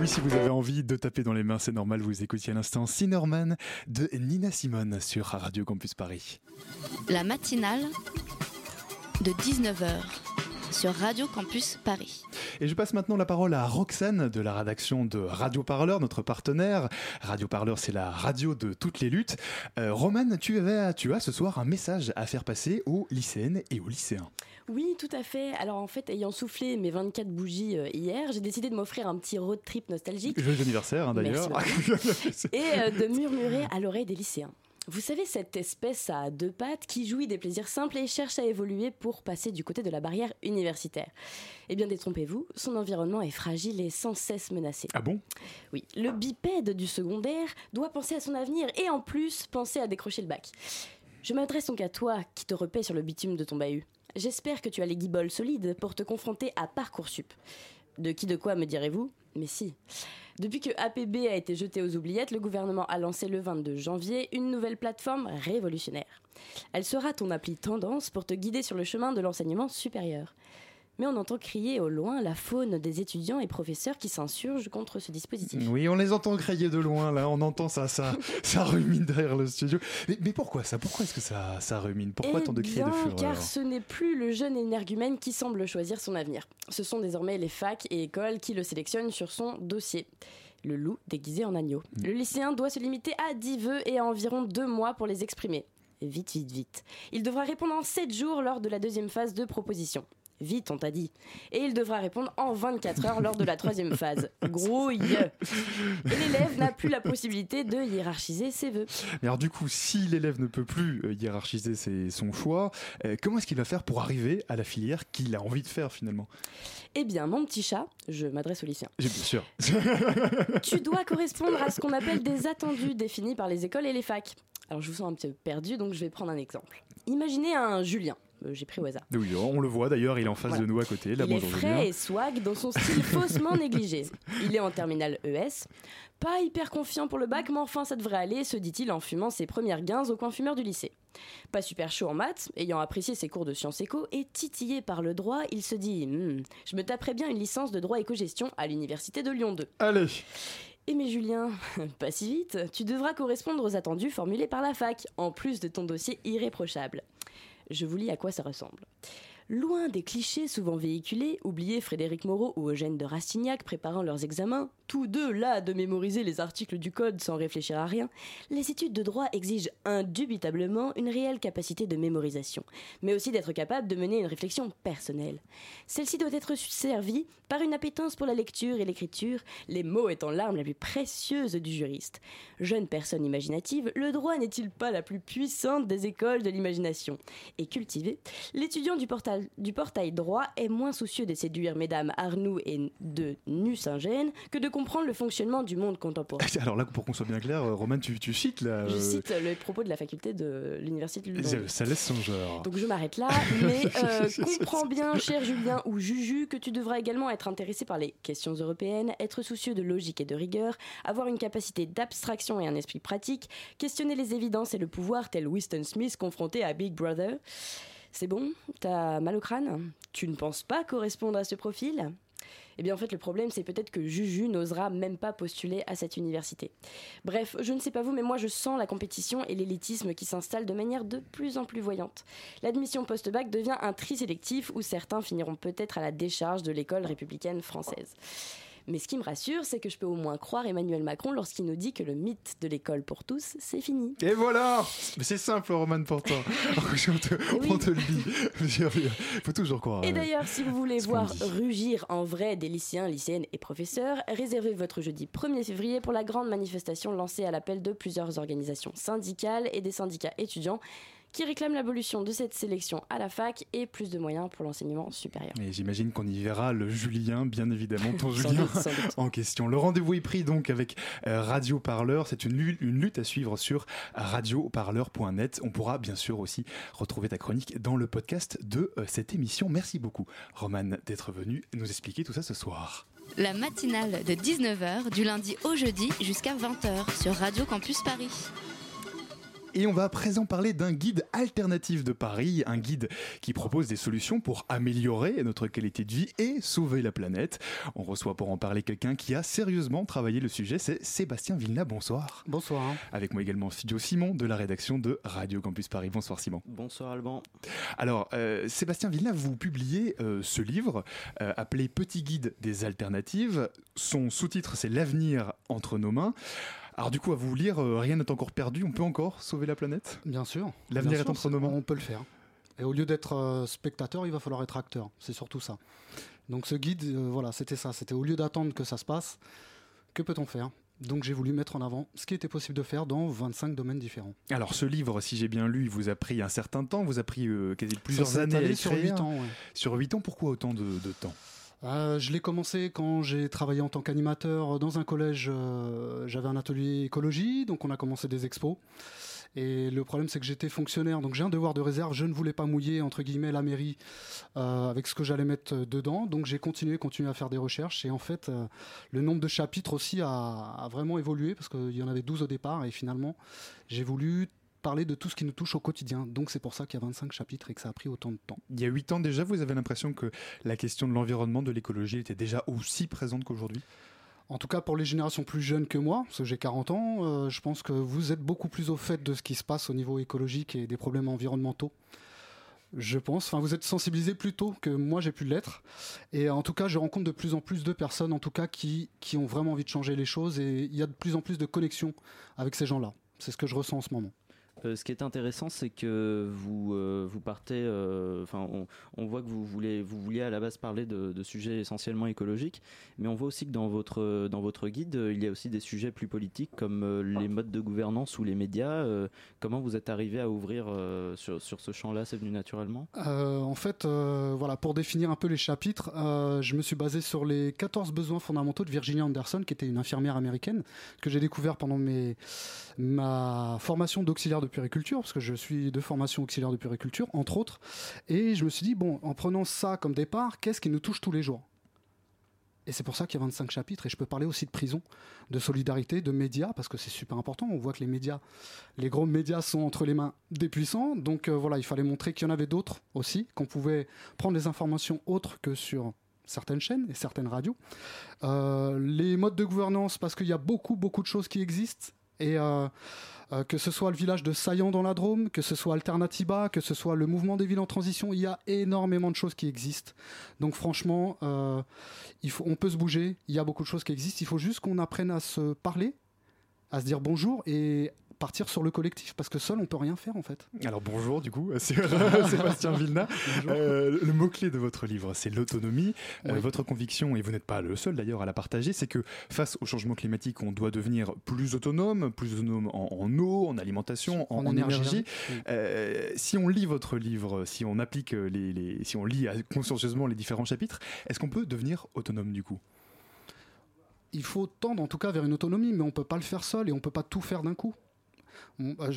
si vous avez envie de taper dans les mains, c'est normal, vous écoutiez à l'instant Sinorman de Nina Simone sur Radio Campus Paris. La matinale de 19h sur Radio Campus Paris. Et je passe maintenant la parole à Roxane de la rédaction de Radio Parleur, notre partenaire. Radio Parleur, c'est la radio de toutes les luttes. Euh, Romane, tu, avais, tu as ce soir un message à faire passer aux lycéennes et aux lycéens. Oui, tout à fait. Alors en fait, ayant soufflé mes 24 bougies euh, hier, j'ai décidé de m'offrir un petit road trip nostalgique. Joyeux anniversaire hein, d'ailleurs. et euh, de murmurer à l'oreille des lycéens. Vous savez, cette espèce à deux pattes qui jouit des plaisirs simples et cherche à évoluer pour passer du côté de la barrière universitaire. Eh bien, détrompez-vous, son environnement est fragile et sans cesse menacé. Ah bon? Oui, le bipède du secondaire doit penser à son avenir et en plus penser à décrocher le bac. Je m'adresse donc à toi qui te repaie sur le bitume de ton bahut. J'espère que tu as les guibolles solides pour te confronter à Parcoursup. De qui de quoi me direz-vous? Mais si. Depuis que APB a été jeté aux oubliettes, le gouvernement a lancé le 22 janvier une nouvelle plateforme révolutionnaire. Elle sera ton appli tendance pour te guider sur le chemin de l'enseignement supérieur mais on entend crier au loin la faune des étudiants et professeurs qui s'insurgent contre ce dispositif. Oui, on les entend crier de loin, là, on entend ça, ça, ça rumine derrière le studio. Mais, pourquoi ça? Pourquoi est-ce que ça, ça rumine? Pourquoi eh tant de cris de fureur? Car ce n'est plus le jeune énergumène qui semble choisir son avenir. Ce sont désormais les facs et écoles qui le sélectionnent sur son dossier. Le loup déguisé en agneau. Mm. Le lycéen doit se limiter à 10 vœux et à environ 2 mois pour les exprimer. Vite, vite, vite. Il devra répondre en 7 jours lors de la deuxième phase de proposition. Vite, on t'a dit. Et il devra répondre en 24 heures lors de la troisième phase. Grouille Et l'élève n'a plus la possibilité de hiérarchiser ses vœux. Mais alors du coup, si l'élève ne peut plus euh, hiérarchiser ses, son choix, euh, comment est-ce qu'il va faire pour arriver à la filière qu'il a envie de faire finalement? Eh bien, mon petit chat, je m'adresse au lycéen. Bien sûr. tu dois correspondre à ce qu'on appelle des attendus définis par les écoles et les facs. Alors je vous sens un petit peu perdu, donc je vais prendre un exemple. Imaginez un Julien. Euh, j'ai pris au hasard. Oui, on le voit d'ailleurs, il est en face de nous à côté. il est frais et swag dans son style faussement négligé. Il est en terminale ES. Pas hyper confiant pour le bac, mais enfin ça devrait aller, se dit-il en fumant ses premières gains au coin fumeur du lycée. Pas super chaud en maths, ayant apprécié ses cours de sciences éco et titillé par le droit, il se dit hmm, Je me taperais bien une licence de droit éco-gestion à l'université de Lyon 2. Allez eh mais Julien, pas si vite, tu devras correspondre aux attendus formulés par la fac, en plus de ton dossier irréprochable. Je vous lis à quoi ça ressemble. Loin des clichés souvent véhiculés, oubliez Frédéric Moreau ou Eugène de Rastignac préparant leurs examens, tous deux là de mémoriser les articles du code sans réfléchir à rien, les études de droit exigent indubitablement une réelle capacité de mémorisation, mais aussi d'être capable de mener une réflexion personnelle. Celle-ci doit être servie par une appétence pour la lecture et l'écriture, les mots étant l'arme la plus précieuse du juriste. Jeune personne imaginative, le droit n'est-il pas la plus puissante des écoles de l'imagination? Et cultivé, l'étudiant du, du portail droit est moins soucieux de séduire mesdames Arnoux et de Nucingen que de comprendre le fonctionnement du monde contemporain. Alors là, pour qu'on soit bien clair, euh, Romain, tu, tu cites là. Je euh, cite le propos de la faculté de l'université de Lyon. Ça laisse son genre. Donc je m'arrête là, mais euh, comprends bien, cher Julien ou Juju, que tu devras également être intéressé par les questions européennes, être soucieux de logique et de rigueur, avoir une capacité d'abstraction et un esprit pratique, questionner les évidences et le pouvoir tel Winston Smith confronté à Big Brother. C'est bon? T'as mal au crâne? Tu ne penses pas correspondre à ce profil? Eh bien en fait le problème c'est peut-être que Juju n'osera même pas postuler à cette université. Bref, je ne sais pas vous, mais moi je sens la compétition et l'élitisme qui s'installe de manière de plus en plus voyante. L'admission post-bac devient un tri sélectif où certains finiront peut-être à la décharge de l'école républicaine française. Mais ce qui me rassure, c'est que je peux au moins croire Emmanuel Macron lorsqu'il nous dit que le mythe de l'école pour tous, c'est fini. Et voilà C'est simple, Roman, pour toi. on, te, on te le dit. Il faut toujours croire. Et d'ailleurs, si vous voulez voir rugir en vrai des lycéens, lycéennes et professeurs, réservez votre jeudi 1er février pour la grande manifestation lancée à l'appel de plusieurs organisations syndicales et des syndicats étudiants qui réclame l'abolition de cette sélection à la fac et plus de moyens pour l'enseignement supérieur. Et j'imagine qu'on y verra le Julien, bien évidemment, ton Julien en question. Le rendez-vous est pris donc avec euh, Radio Parleur. C'est une, lutte à suivre sur radioparleur.net. On pourra bien sûr aussi retrouver ta chronique dans le podcast de euh, cette émission. Merci beaucoup, Roman, d'être venu nous expliquer tout ça ce soir. La matinale de 19h du lundi au jeudi jusqu'à 20h sur Radio Campus Paris. Et on va à présent parler d'un guide alternatif de Paris, un guide qui propose des solutions pour améliorer notre qualité de vie et sauver la planète. On reçoit pour en parler quelqu'un qui a sérieusement travaillé le sujet, c'est Sébastien Villeneuve. Bonsoir. Bonsoir. Avec moi également studio Simon de la rédaction de Radio Campus Paris. Bonsoir Simon. Bonsoir Alban. Alors, euh, Sébastien Villeneuve, vous publiez euh, ce livre euh, appelé Petit guide des alternatives. Son sous-titre, c'est L'avenir entre nos mains. Alors du coup, à vous lire, euh, rien n'est encore perdu, on peut encore sauver la planète? Bien sûr. L'avenir est entre nos mains. On peut le faire. Et au lieu d'être euh, spectateur, il va falloir être acteur. C'est surtout ça. Donc ce guide, euh, voilà, c'était ça. C'était au lieu d'attendre que ça se passe, que peut-on faire? Donc j'ai voulu mettre en avant ce qui était possible de faire dans 25 domaines différents. Alors ce livre, si j'ai bien lu, il vous a pris un certain temps, vous a pris euh, quasi plusieurs années à étalé écrire. sur 8 ans. ouais. Sur 8 ans, pourquoi autant de, de temps? Euh, je l'ai commencé quand j'ai travaillé en tant qu'animateur dans un collège. euh, J'avais un atelier écologie, donc on a commencé des expos. Et le problème, c'est que j'étais fonctionnaire, donc j'ai un devoir de réserve. Je ne voulais pas mouiller entre guillemets la mairie euh, avec ce que j'allais mettre dedans, donc j'ai continué, continué à faire des recherches. Et en fait, le nombre de chapitres aussi a vraiment évolué parce qu'il y en avait 12 au départ, et finalement, j'ai voulu parler de tout ce qui nous touche au quotidien. Donc c'est pour ça qu'il y a 25 chapitres et que ça a pris autant de temps. Il y a 8 ans déjà, vous avez l'impression que la question de l'environnement, de l'écologie était déjà aussi présente qu'aujourd'hui? En tout cas, pour les générations plus jeunes que moi, parce que j'ai 40 ans, euh, je pense que vous êtes beaucoup plus au fait de ce qui se passe au niveau écologique et des problèmes environnementaux. Je pense. Enfin, vous êtes sensibilisés plus tôt que moi, j'ai pu l'être. Et en tout cas, je rencontre de plus en plus de personnes, en tout cas, qui, qui ont vraiment envie de changer les choses. Et il y a de plus en plus de connexions avec ces gens-là. C'est ce que je ressens en ce moment. Euh, ce qui est intéressant, c'est que vous, euh, vous partez, euh, enfin, on, voit que vous vouliez à la base parler de, de sujets essentiellement écologiques, mais on voit aussi que dans votre, dans votre guide, il y a aussi des sujets plus politiques comme les modes de gouvernance ou les médias. Comment vous êtes arrivé à ouvrir sur, sur ce champ-là C'est venu naturellement? En fait, voilà, pour définir un peu les chapitres, je me suis basé sur les 14 besoins fondamentaux de Virginia Anderson, qui était une infirmière américaine, que j'ai découvert pendant mes, ma formation d'auxiliaire de puriculture, parce que je suis de formation auxiliaire de puriculture, entre autres. Et je me suis dit, bon, en prenant ça comme départ, qu'est-ce qui nous touche tous les jours? Et c'est pour ça qu'il y a 25 chapitres. Et je peux parler aussi de prison, de solidarité, de médias, parce que c'est super important. On voit que les médias, les gros médias sont entre les mains des puissants. Donc euh, voilà, il fallait montrer qu'il y en avait d'autres aussi, qu'on pouvait prendre des informations autres que sur certaines chaînes et certaines radios. Euh, les modes de gouvernance, parce qu'il y a beaucoup, beaucoup de choses qui existent. Et euh, euh, que ce soit le village de Saillant dans la Drôme, que ce soit Alternatiba, que ce soit le mouvement des villes en transition, il y a énormément de choses qui existent. Donc franchement, euh, il faut, on peut se bouger, il y a beaucoup de choses qui existent, il faut juste qu'on apprenne à se parler, à se dire bonjour et partir sur le collectif, parce que seul on peut rien faire en fait. Alors bonjour du coup, sur Sébastien Vilna. Euh, le mot-clé de votre livre, c'est l'autonomie. Euh, votre conviction, et vous n'êtes pas le seul d'ailleurs à la partager, c'est que face au changement climatique, on doit devenir plus autonome, plus autonome en, en eau, en alimentation, en, En en énergie, énergie. oui. Euh, si on lit votre livre, si on applique les, les- si on lit euh, consciencieusement les différents chapitres, est-ce qu'on peut devenir autonome du coup? Il faut tendre en tout cas vers une autonomie, mais on peut pas le faire seul et on peut pas tout faire d'un coup. Bah,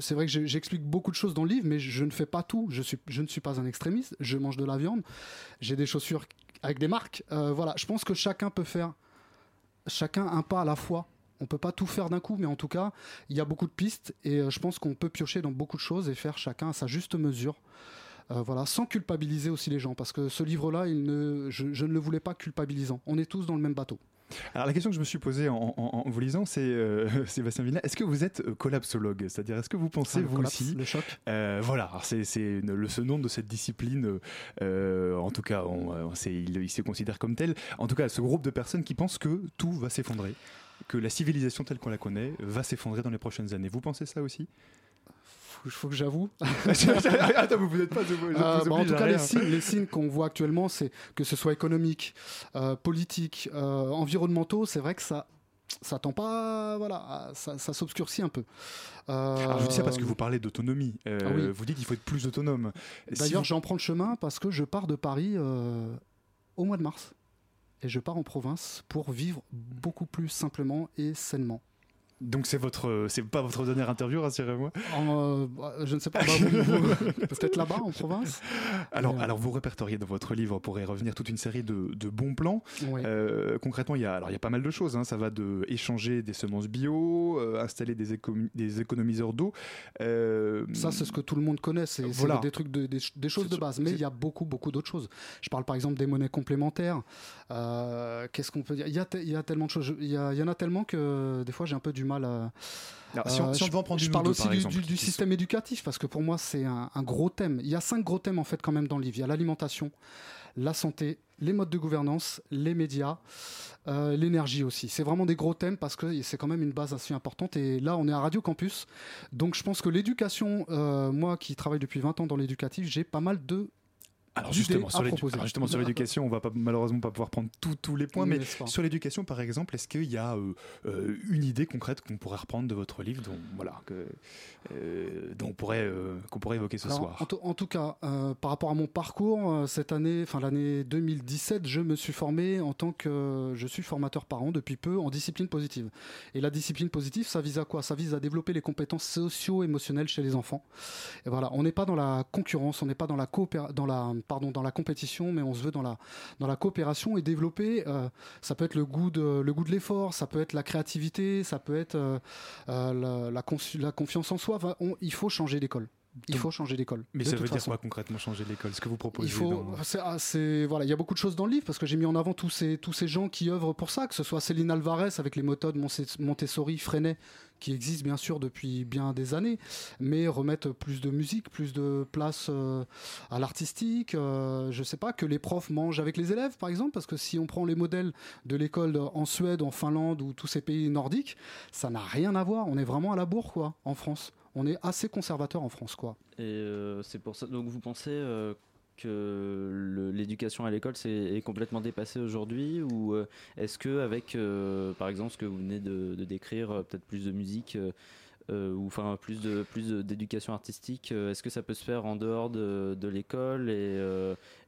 C'est vrai que j'explique beaucoup de choses dans le livre, mais je ne fais pas tout. Je, ne suis pas un extrémiste. Je mange de la viande. J'ai des chaussures avec des marques. Euh, voilà, je pense que chacun peut faire chacun un pas à la fois. On peut pas tout faire d'un coup, mais en tout cas, il y a beaucoup de pistes et euh, je pense qu'on peut piocher dans beaucoup de choses et faire chacun à sa juste mesure. Euh, voilà, sans culpabiliser aussi les gens, parce que ce livre-là, je ne le voulais pas culpabilisant. On est tous dans le même bateau. Alors la question que je me suis posée en, en- en vous lisant, c'est euh, Sébastien Vilna, est-ce que vous êtes euh, collapsologue? C'est-à-dire, est-ce que vous pensez Ah, vous collapse, aussi le choc. Euh, voilà, c'est ce nom de cette discipline, euh, en tout cas, on, il, il se considère comme tel. En tout cas, ce groupe de personnes qui pensent que tout va s'effondrer, que la civilisation telle qu'on la connaît va s'effondrer dans les prochaines années. Vous pensez ça aussi? Il faut que j'avoue. Attends, vous n'êtes pas. Euh, bah, en tout cas, les signes, les signes qu'on voit actuellement, c'est que ce soit économique, euh, politique, euh, environnementaux, c'est vrai que ça, ça tend pas, voilà, ça, ça s'obscurcit un peu. Euh, Alors, je dis ça parce que vous parlez d'autonomie. Euh, Ah oui. Vous dites qu'il faut être plus autonome. D'ailleurs, vous- j'en prends le chemin parce que je pars de Paris euh, au mois de mars et je pars en province pour vivre beaucoup plus simplement et sainement. Donc c'est votre, c'est pas votre dernière interview, rassurez-moi. Euh, je ne sais pas, bah, peut-être là-bas en province. Alors, euh, alors vous répertoriez dans votre livre pour y revenir toute une série de, de bons plans. Euh, concrètement, il y a alors il y a pas mal de choses. hein. Ça va de échanger des semences bio, installer des, économi- des économiseurs d'eau. Ça, c'est ce que tout le monde connaît, c'est Voilà. des trucs, de- des, ch- des choses de base. Mais il y a beaucoup, beaucoup d'autres choses. Je parle par exemple des monnaies complémentaires. Qu'est-ce qu'on peut dire? Il y, a il y a tellement de choses. Il y, a- il y en a tellement que des fois j'ai un peu du mal à. Alors, si on- Euh, si on je- prendre je parle aussi du, exemple, du- du qui système éducatif parce que pour moi c'est un, un gros thème. Il y a cinq gros thèmes en fait quand même dans le livre. Il y a l'alimentation, la santé, les modes de gouvernance, les médias, euh, l'énergie aussi. C'est vraiment des gros thèmes parce que c'est quand même une base assez importante. Et là, on est à Radio Campus. Donc je pense que l'éducation, euh, moi qui travaille depuis 20 ans dans l'éducatif, j'ai pas mal de... Alors justement, sur l'édu- proposer. alors justement, sur l'éducation, on va pas, malheureusement pas pouvoir prendre tous- tous les points, mais sur l'éducation, par exemple, est-ce qu'il y a euh, euh, une idée concrète qu'on pourrait reprendre de votre livre, dont, voilà, que, euh, dont on pourrait, euh, qu'on pourrait évoquer ce Alors, soir En, tout- en tout cas, par rapport à mon parcours, cette année, enfin l'année 2017, je me suis formé en tant que je suis formateur par an depuis peu en discipline positive. Et la discipline positive, ça vise à quoi? Ça vise à développer les compétences socio-émotionnelles chez les enfants. Et voilà, on n'est pas dans la concurrence, on n'est pas dans la dans la pardon, dans la compétition, mais on se veut dans la dans la coopération et développer. euh, ça peut être le goût de l'effort, ça peut être la créativité, ça peut être euh, euh, la, confiance en soi. On- il faut changer d'école. Il faut changer d'école. Mais ça veut dire façon. quoi concrètement changer l'école Ce que vous proposez Il faut, dans- c'est, ah, voilà, il y a beaucoup de choses dans le livre parce que j'ai mis en avant tous ces, tous ces gens qui œuvrent pour ça, que ce soit Céline Alvarez avec les méthodes Montessori, Freinet, qui existent bien sûr depuis bien des années, mais remettre plus de musique, plus de place euh, à l'artistique. euh, je sais pas que les profs mangent avec les élèves, par exemple, parce que si on prend les modèles de l'école en Suède, en Finlande ou tous ces pays nordiques, ça n'a rien à voir. On est vraiment à la bourre, quoi, en France. On est assez conservateur en France, quoi. Et euh, c'est pour ça. Donc vous pensez euh, que l'éducation à l'école est complètement dépassée aujourd'hui ou euh, est-ce que avec par exemple ce que vous venez de, décrire, peut-être plus de musique ou enfin plus de plus d'éducation artistique, est-ce que ça peut se faire en dehors de, de l'école et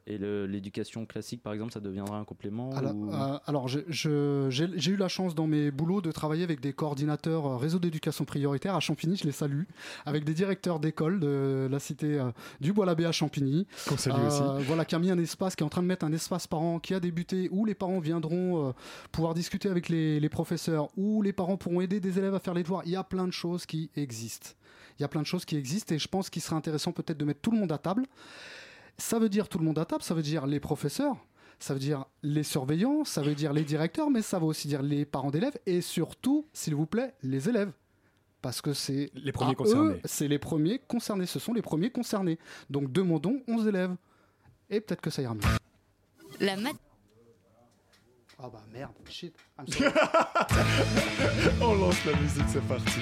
et l'éducation classique par exemple ça deviendra un complément Alors, ou- euh, alors, j'ai eu la chance dans mes boulots de travailler avec des coordinateurs euh, réseau d'éducation prioritaire à Champigny, je les salue, avec des directeurs d'école de la cité euh, du Bois-l'Abbé à Champigny. Qu'on salue aussi. Voilà, qui a mis un espace, qui est en train de mettre un espace parent qui a débuté, où les parents viendront euh, pouvoir discuter avec les, les professeurs, où les parents pourront aider des élèves à faire les devoirs. Il y a plein de choses qui existent. Il y a plein de choses qui existent et je pense qu'il serait intéressant peut-être de mettre tout le monde à table. Ça veut dire tout le monde à table, ça veut dire les professeurs, ça veut dire les surveillants, ça veut dire les directeurs, mais ça veut aussi dire les parents d'élèves et surtout, s'il vous plaît, les élèves. Parce que c'est Les premiers à concernés. eux, c'est les premiers concernés, ce sont les premiers concernés. Donc demandons 11 élèves. Et peut-être que ça ira mieux. La mat- Ah bah merde, shit. I'm sorry. On lance la musique, c'est parti.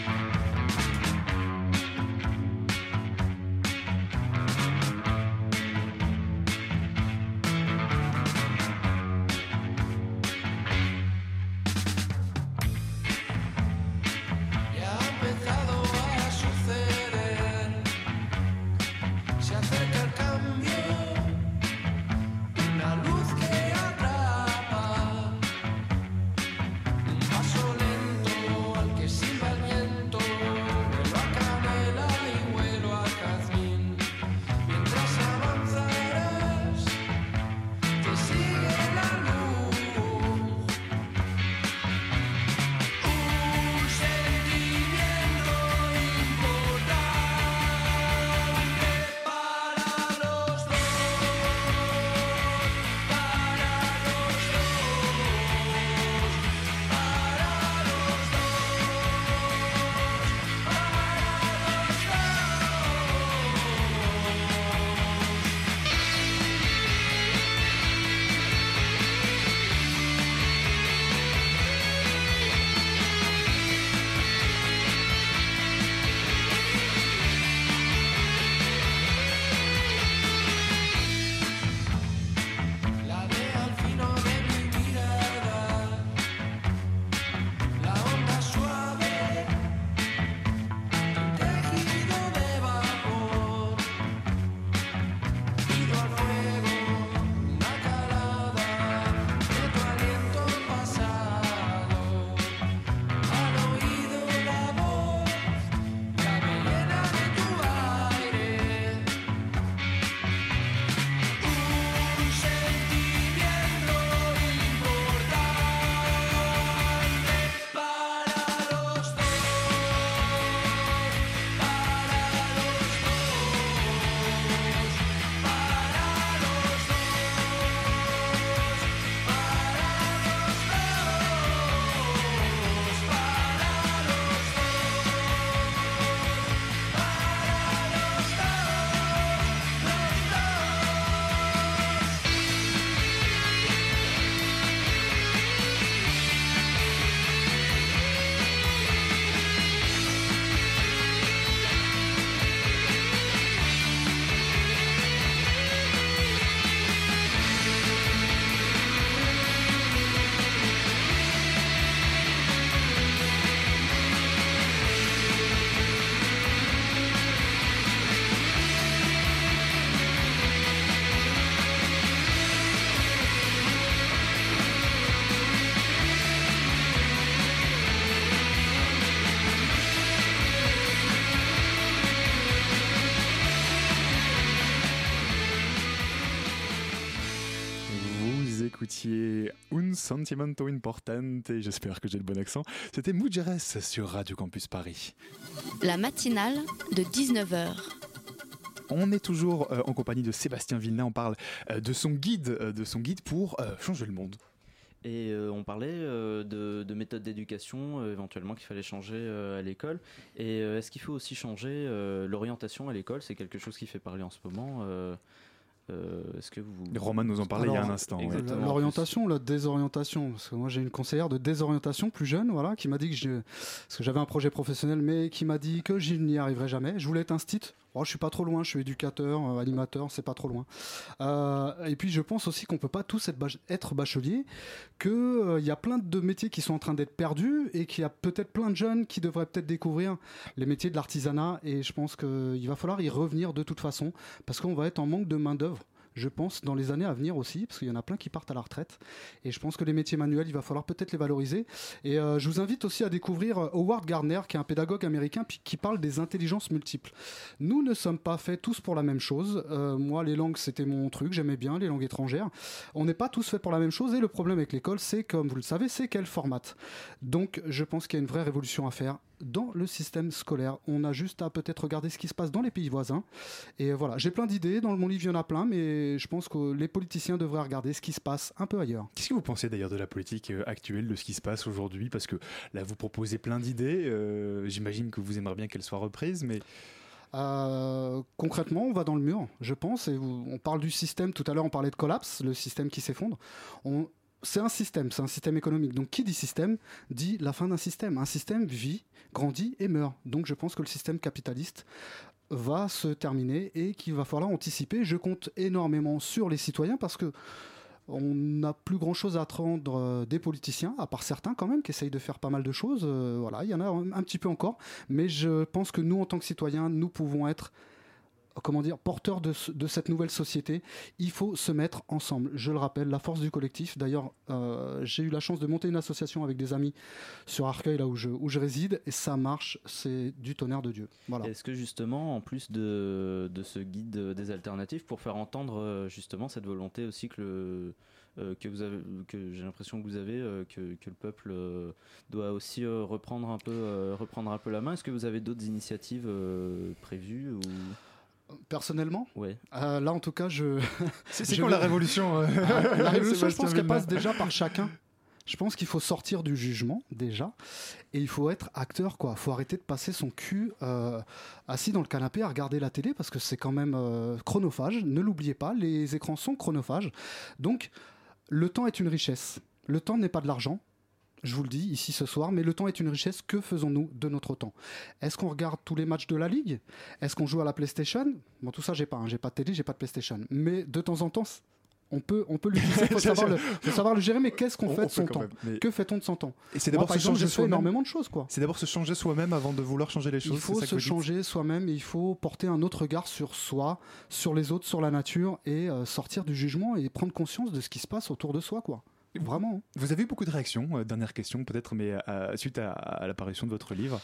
Un sentimento importante, et j'espère que j'ai le bon accent. C'était Mujeres sur Radio Campus Paris. La matinale de 19h. On est toujours euh, en compagnie de Sébastien Villeneuve. On parle euh, de son guide, euh, de son guide pour changer le monde. Et euh, on parlait euh, de, de méthodes d'éducation euh, éventuellement qu'il fallait changer euh, à l'école. Et euh, est-ce qu'il faut aussi changer euh, l'orientation à l'école? C'est quelque chose qui fait parler en ce moment. Euh, est-ce que vous... Roman nous en parlait il y a un instant. ouais. L'orientation, la désorientation. Parce que moi, j'ai une conseillère de désorientation plus jeune, voilà, qui m'a dit que parce que j'avais un projet professionnel, mais qui m'a dit que je n'y arriverais jamais. Je voulais être instit. Oh, je suis pas trop loin. Je suis éducateur, euh, animateur, c'est pas trop loin. Euh, et puis, je pense aussi qu'on peut pas tous être, bach- être bachelier, que euh, y a plein de métiers qui sont en train d'être perdus et qu'il y a peut-être plein de jeunes qui devraient peut-être découvrir les métiers de l'artisanat. Et je pense qu'il va falloir y revenir de toute façon, parce qu'on va être en manque de main d'œuvre je pense, dans les années à venir aussi, parce qu'il y en a plein qui partent à la retraite. Et je pense que les métiers manuels, il va falloir peut-être les valoriser. Et euh, je vous invite aussi à découvrir euh, Howard Gardner, qui est un pédagogue américain, qui parle des intelligences multiples. Nous ne sommes pas faits tous pour la même chose. Euh, moi, les langues, c'était mon truc, j'aimais bien les langues étrangères. On n'est pas tous faits pour la même chose, et le problème avec l'école, c'est, comme vous le savez, c'est qu'elle formate. Donc, je pense qu'il y a une vraie révolution à faire dans le système scolaire. On a juste à peut-être regarder ce qui se passe dans les pays voisins. Et voilà, j'ai plein d'idées, dans mon livre il y en a plein, mais je pense que les politiciens devraient regarder ce qui se passe un peu ailleurs. Qu'est-ce que vous pensez d'ailleurs de la politique euh, actuelle, de ce qui se passe aujourd'hui? Parce que là, vous proposez plein d'idées. euh, J'imagine que vous aimeriez bien qu'elles soient reprises, mais Euh, concrètement, on va dans le mur, je pense. Et on parle du système. Tout à l'heure, on parlait de collapse, le système qui s'effondre. On- C'est un système, c'est un système économique. Donc, qui dit système dit la fin d'un système. Un système vit, grandit et meurt. Donc, je pense que le système capitaliste va se terminer et qu'il va falloir anticiper. Je compte énormément sur les citoyens parce que on n'a plus grand chose à attendre euh, des politiciens, à part certains quand même qui essayent de faire pas mal de choses. Euh, voilà, il y en a un, un petit peu encore, mais je pense que nous, en tant que citoyens, nous pouvons être comment dire, porteurs de, ce- de cette nouvelle société, il faut se mettre ensemble. Je le rappelle, la force du collectif. D'ailleurs, euh, j'ai eu la chance de monter une association avec des amis sur Arcueil, là où je, réside, et ça marche, c'est du tonnerre de Dieu. Voilà. Est-ce que justement, en plus de, ce guide des alternatives, pour faire entendre euh, justement cette volonté aussi que euh, que vous avez, que j'ai l'impression que vous avez, que, le peuple doit aussi reprendre un peu, reprendre un peu la main. Est-ce que vous avez d'autres initiatives prévues ou Personnellement. Euh, Là, en tout cas, je. C'est- vais- la révolution, euh, Ah, La révolution, je pense qu'elle passe déjà par chacun. Je pense qu'il faut sortir du jugement déjà et il faut être acteur quoi. Il faut arrêter de passer son cul euh, assis dans le canapé à regarder la télé parce que c'est quand même euh, chronophage. Ne l'oubliez pas, les écrans sont chronophages. Donc le temps est une richesse. Le temps n'est pas de l'argent. Je vous le dis ici ce soir, mais le temps est une richesse. Que faisons-nous de notre temps? Est-ce qu'on regarde tous les matchs de la Ligue? Est-ce qu'on joue à la PlayStation? Bon, tout ça, j'ai pas. hein. J'ai pas de télé, j'ai pas de PlayStation. Mais de temps en temps, on peut, on peut l'utiliser. Il faut savoir, le- faut savoir le gérer. Mais qu'est-ce qu'on On- fait de son temps même, mais- Que fait-on de son temps? Et c'est d'abord se exemple, changer soi-même. énormément de choses, quoi. C'est d'abord se changer soi-même avant de vouloir changer les choses. Il faut ça se changer soi-même il faut porter un autre regard sur soi, sur les autres, sur la nature et euh, sortir du jugement et prendre conscience de ce qui se passe autour de soi, quoi. Vraiment. hein. Vous avez beaucoup de réactions. euh, dernière question peut-être, mais euh, suite à, à l'apparition de votre livre.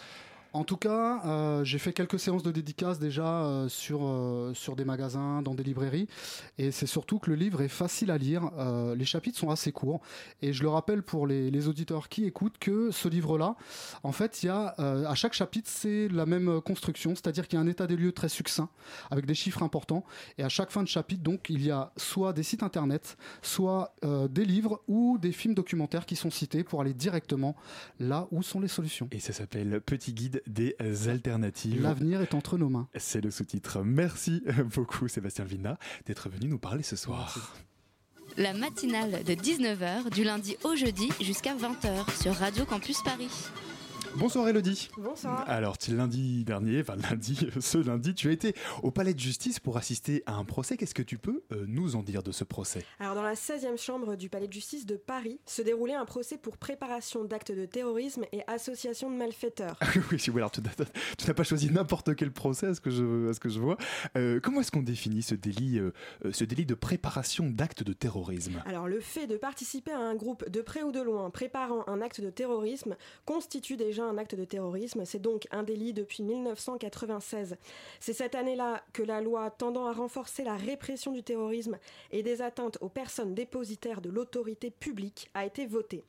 En tout cas, euh, j'ai fait quelques séances de dédicaces déjà euh, sur, euh, sur des magasins, dans des librairies. Et c'est surtout que le livre est facile à lire. Les chapitres sont assez courts. Et je le rappelle pour les, les auditeurs qui écoutent que ce livre-là, en fait, il y a, à chaque chapitre, c'est la même construction. C'est-à-dire qu'il y a un état des lieux très succinct, avec des chiffres importants. Et à chaque fin de chapitre, donc, il y a soit des sites internet, soit des livres ou des films documentaires qui sont cités pour aller directement là où sont les solutions. Et ça s'appelle Petit guide des alternatives. L'avenir est entre nos mains. C'est le sous-titre. Merci beaucoup Sébastien Vina d'être venu nous parler ce soir. La matinale de 19h du lundi au jeudi jusqu'à 20h sur Radio Campus Paris. Bonsoir Elodie. Bonsoir. Alors, lundi dernier, enfin lundi, ce lundi, tu as été au palais de justice pour assister à un procès. Qu'est-ce que tu peux euh, nous en dire de ce procès? Alors, dans la 16e chambre du palais de justice de Paris se déroulait un procès pour préparation d'actes de terrorisme et association de malfaiteurs. oui, oui, alors tu n'as- tu n'as pas choisi n'importe quel procès, à ce que je, à ce que je vois. Euh, comment est-ce qu'on définit ce délit, euh, ce délit de préparation d'actes de terrorisme? Alors, le fait de participer à un groupe de près ou de loin préparant un acte de terrorisme constitue déjà un acte de terrorisme. C'est donc un délit depuis 1996. C'est cette année-là que la loi tendant à renforcer la répression du terrorisme et des atteintes aux personnes dépositaires de l'autorité publique a été votée.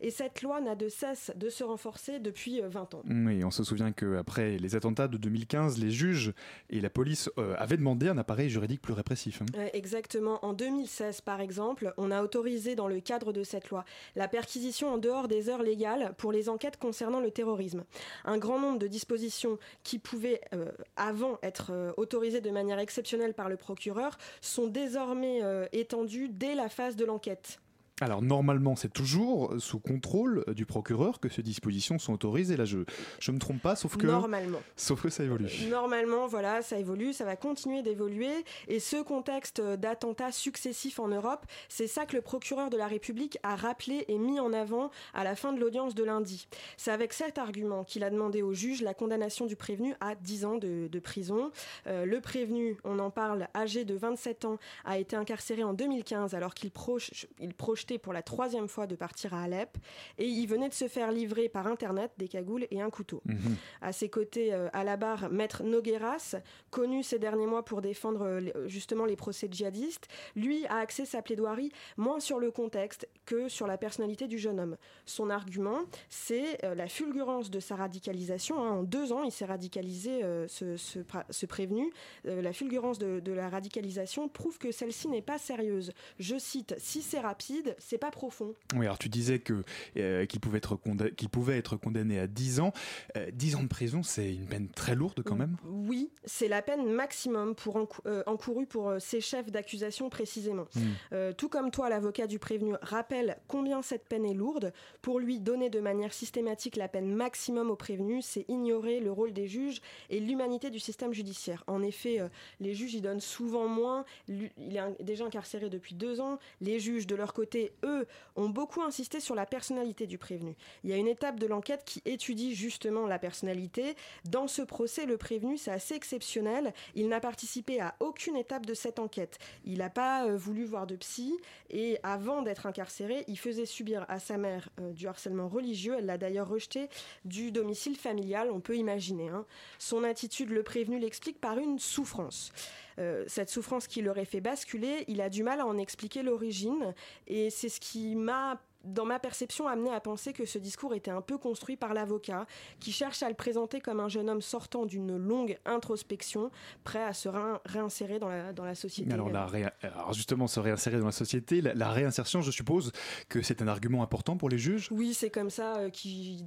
Et cette loi n'a de cesse de se renforcer depuis euh, 20 ans. Oui, on se souvient qu'après les attentats de 2015, les juges et la police euh, avaient demandé un appareil juridique plus répressif. hein. Euh, Exactement. En 2016, par exemple, on a autorisé dans le cadre de cette loi la perquisition en dehors des heures légales pour les enquêtes concernant le terrorisme. Un grand nombre de dispositions qui pouvaient euh, avant être euh, autorisées de manière exceptionnelle par le procureur sont désormais euh, étendues dès la phase de l'enquête. Alors normalement, c'est toujours sous contrôle du procureur que ces dispositions sont autorisées. Là, je je me trompe pas, sauf que Normalement. sauf que ça évolue. Normalement, voilà, ça évolue, ça va continuer d'évoluer. Et ce contexte d'attentats successifs en Europe, c'est ça que le procureur de la République a rappelé et mis en avant à la fin de l'audience de lundi. C'est avec cet argument qu'il a demandé au juge la condamnation du prévenu à 10 ans de, de prison. Euh, le prévenu, on en parle, âgé de 27 ans, a été incarcéré en 2015 alors qu'il proche- il pour la troisième fois de partir à Alep. Et il venait de se faire livrer par Internet des cagoules et un couteau. Mhm. À ses côtés, euh, à la barre, Maître Nogueras, connu ces derniers mois pour défendre euh, justement les procès djihadistes, lui a axé sa plaidoirie moins sur le contexte que sur la personnalité du jeune homme. Son argument, c'est euh, la fulgurance de sa radicalisation. hein. En deux ans, il s'est radicalisé, ce, ce prévenu. La fulgurance de, de la radicalisation prouve que celle-ci n'est pas sérieuse. Je cite, si c'est rapide, c'est pas profond. Oui, alors tu disais que euh, qu'il pouvait être condamné, qu'il pouvait être condamné à 10 ans. Euh, 10 ans de prison, c'est une peine très lourde quand même. Oui, c'est la peine maximum pour encou- euh, encourue pour euh, ces chefs d'accusation précisément. Mm. Euh, tout comme toi, l'avocat du prévenu rappelle combien cette peine est lourde. Pour lui, donner de manière systématique la peine maximum au prévenu, c'est ignorer le rôle des juges et l'humanité du système judiciaire. En effet, les juges y donnent souvent moins. Il est in- déjà incarcéré depuis deux ans. Les juges, de leur côté, eux, ont beaucoup insisté sur la personnalité du prévenu. Il y a une étape de l'enquête qui étudie justement la personnalité. Dans ce procès, le prévenu, c'est assez exceptionnel. Il n'a participé à aucune étape de cette enquête. Il n'a pas euh, voulu voir de psy et avant d'être incarcéré, il faisait subir à sa mère euh, du harcèlement religieux. Elle l'a d'ailleurs rejeté du domicile familial, on peut imaginer. hein. Son attitude, le prévenu l'explique par une souffrance. Euh, cette souffrance qui l'aurait fait basculer, il a du mal à en expliquer l'origine. Et c'est ce qui m'a dans ma perception, amené à penser que ce discours était un peu construit par l'avocat, qui cherche à le présenter comme un jeune homme sortant d'une longue introspection, prêt à se réin- réinsérer dans la, dans la société. Alors, la ré- alors justement, se réinsérer dans la société, la, la réinsertion, je suppose que c'est un argument important pour les juges? Oui, c'est comme ça euh, qu'ils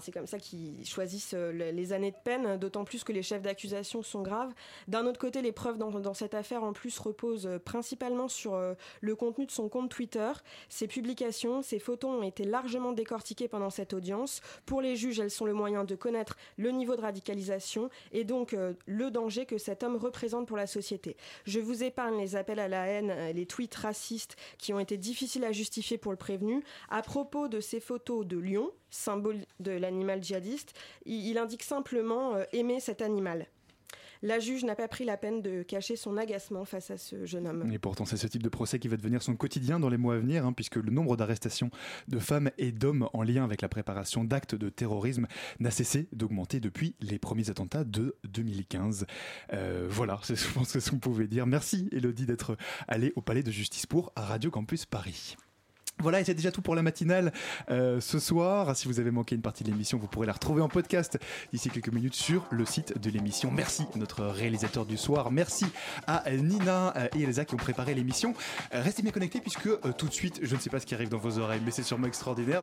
c'est comme ça qu'ils choisissent euh, le- les années de peine, d'autant plus que les chefs d'accusation sont graves. D'un autre côté, les preuves dans, dans cette affaire en plus reposent euh, principalement sur euh, le contenu de son compte Twitter. Ses publications, ses photos ont été largement décortiquées pendant cette audience. Pour les juges, elles sont le moyen de connaître le niveau de radicalisation et donc euh, le danger que cet homme représente pour la société. Je vous épargne les appels à la haine, euh, les tweets racistes qui ont été difficiles à justifier pour le prévenu. À propos de ces photos de lion, symbole de l'animal djihadiste, il, il indique simplement euh, aimer cet animal. La juge n'a pas pris la peine de cacher son agacement face à ce jeune homme. Et pourtant, c'est ce type de procès qui va devenir son quotidien dans les mois à venir, hein, puisque le nombre d'arrestations de femmes et d'hommes en lien avec la préparation d'actes de terrorisme n'a cessé d'augmenter depuis les premiers attentats de 2015. Euh, voilà, c'est je pense que ce qu'on pouvait dire. Merci Elodie d'être allée au Palais de Justice pour Radio Campus Paris. Voilà, et c'est déjà tout pour la matinale euh, ce soir. Si vous avez manqué une partie de l'émission, vous pourrez la retrouver en podcast d'ici quelques minutes sur le site de l'émission. Merci notre réalisateur du soir. Merci à Nina euh, et Elsa qui ont préparé l'émission. Euh, Restez bien connectés puisque tout de suite, je ne sais pas ce qui arrive dans vos oreilles, mais c'est sûrement extraordinaire.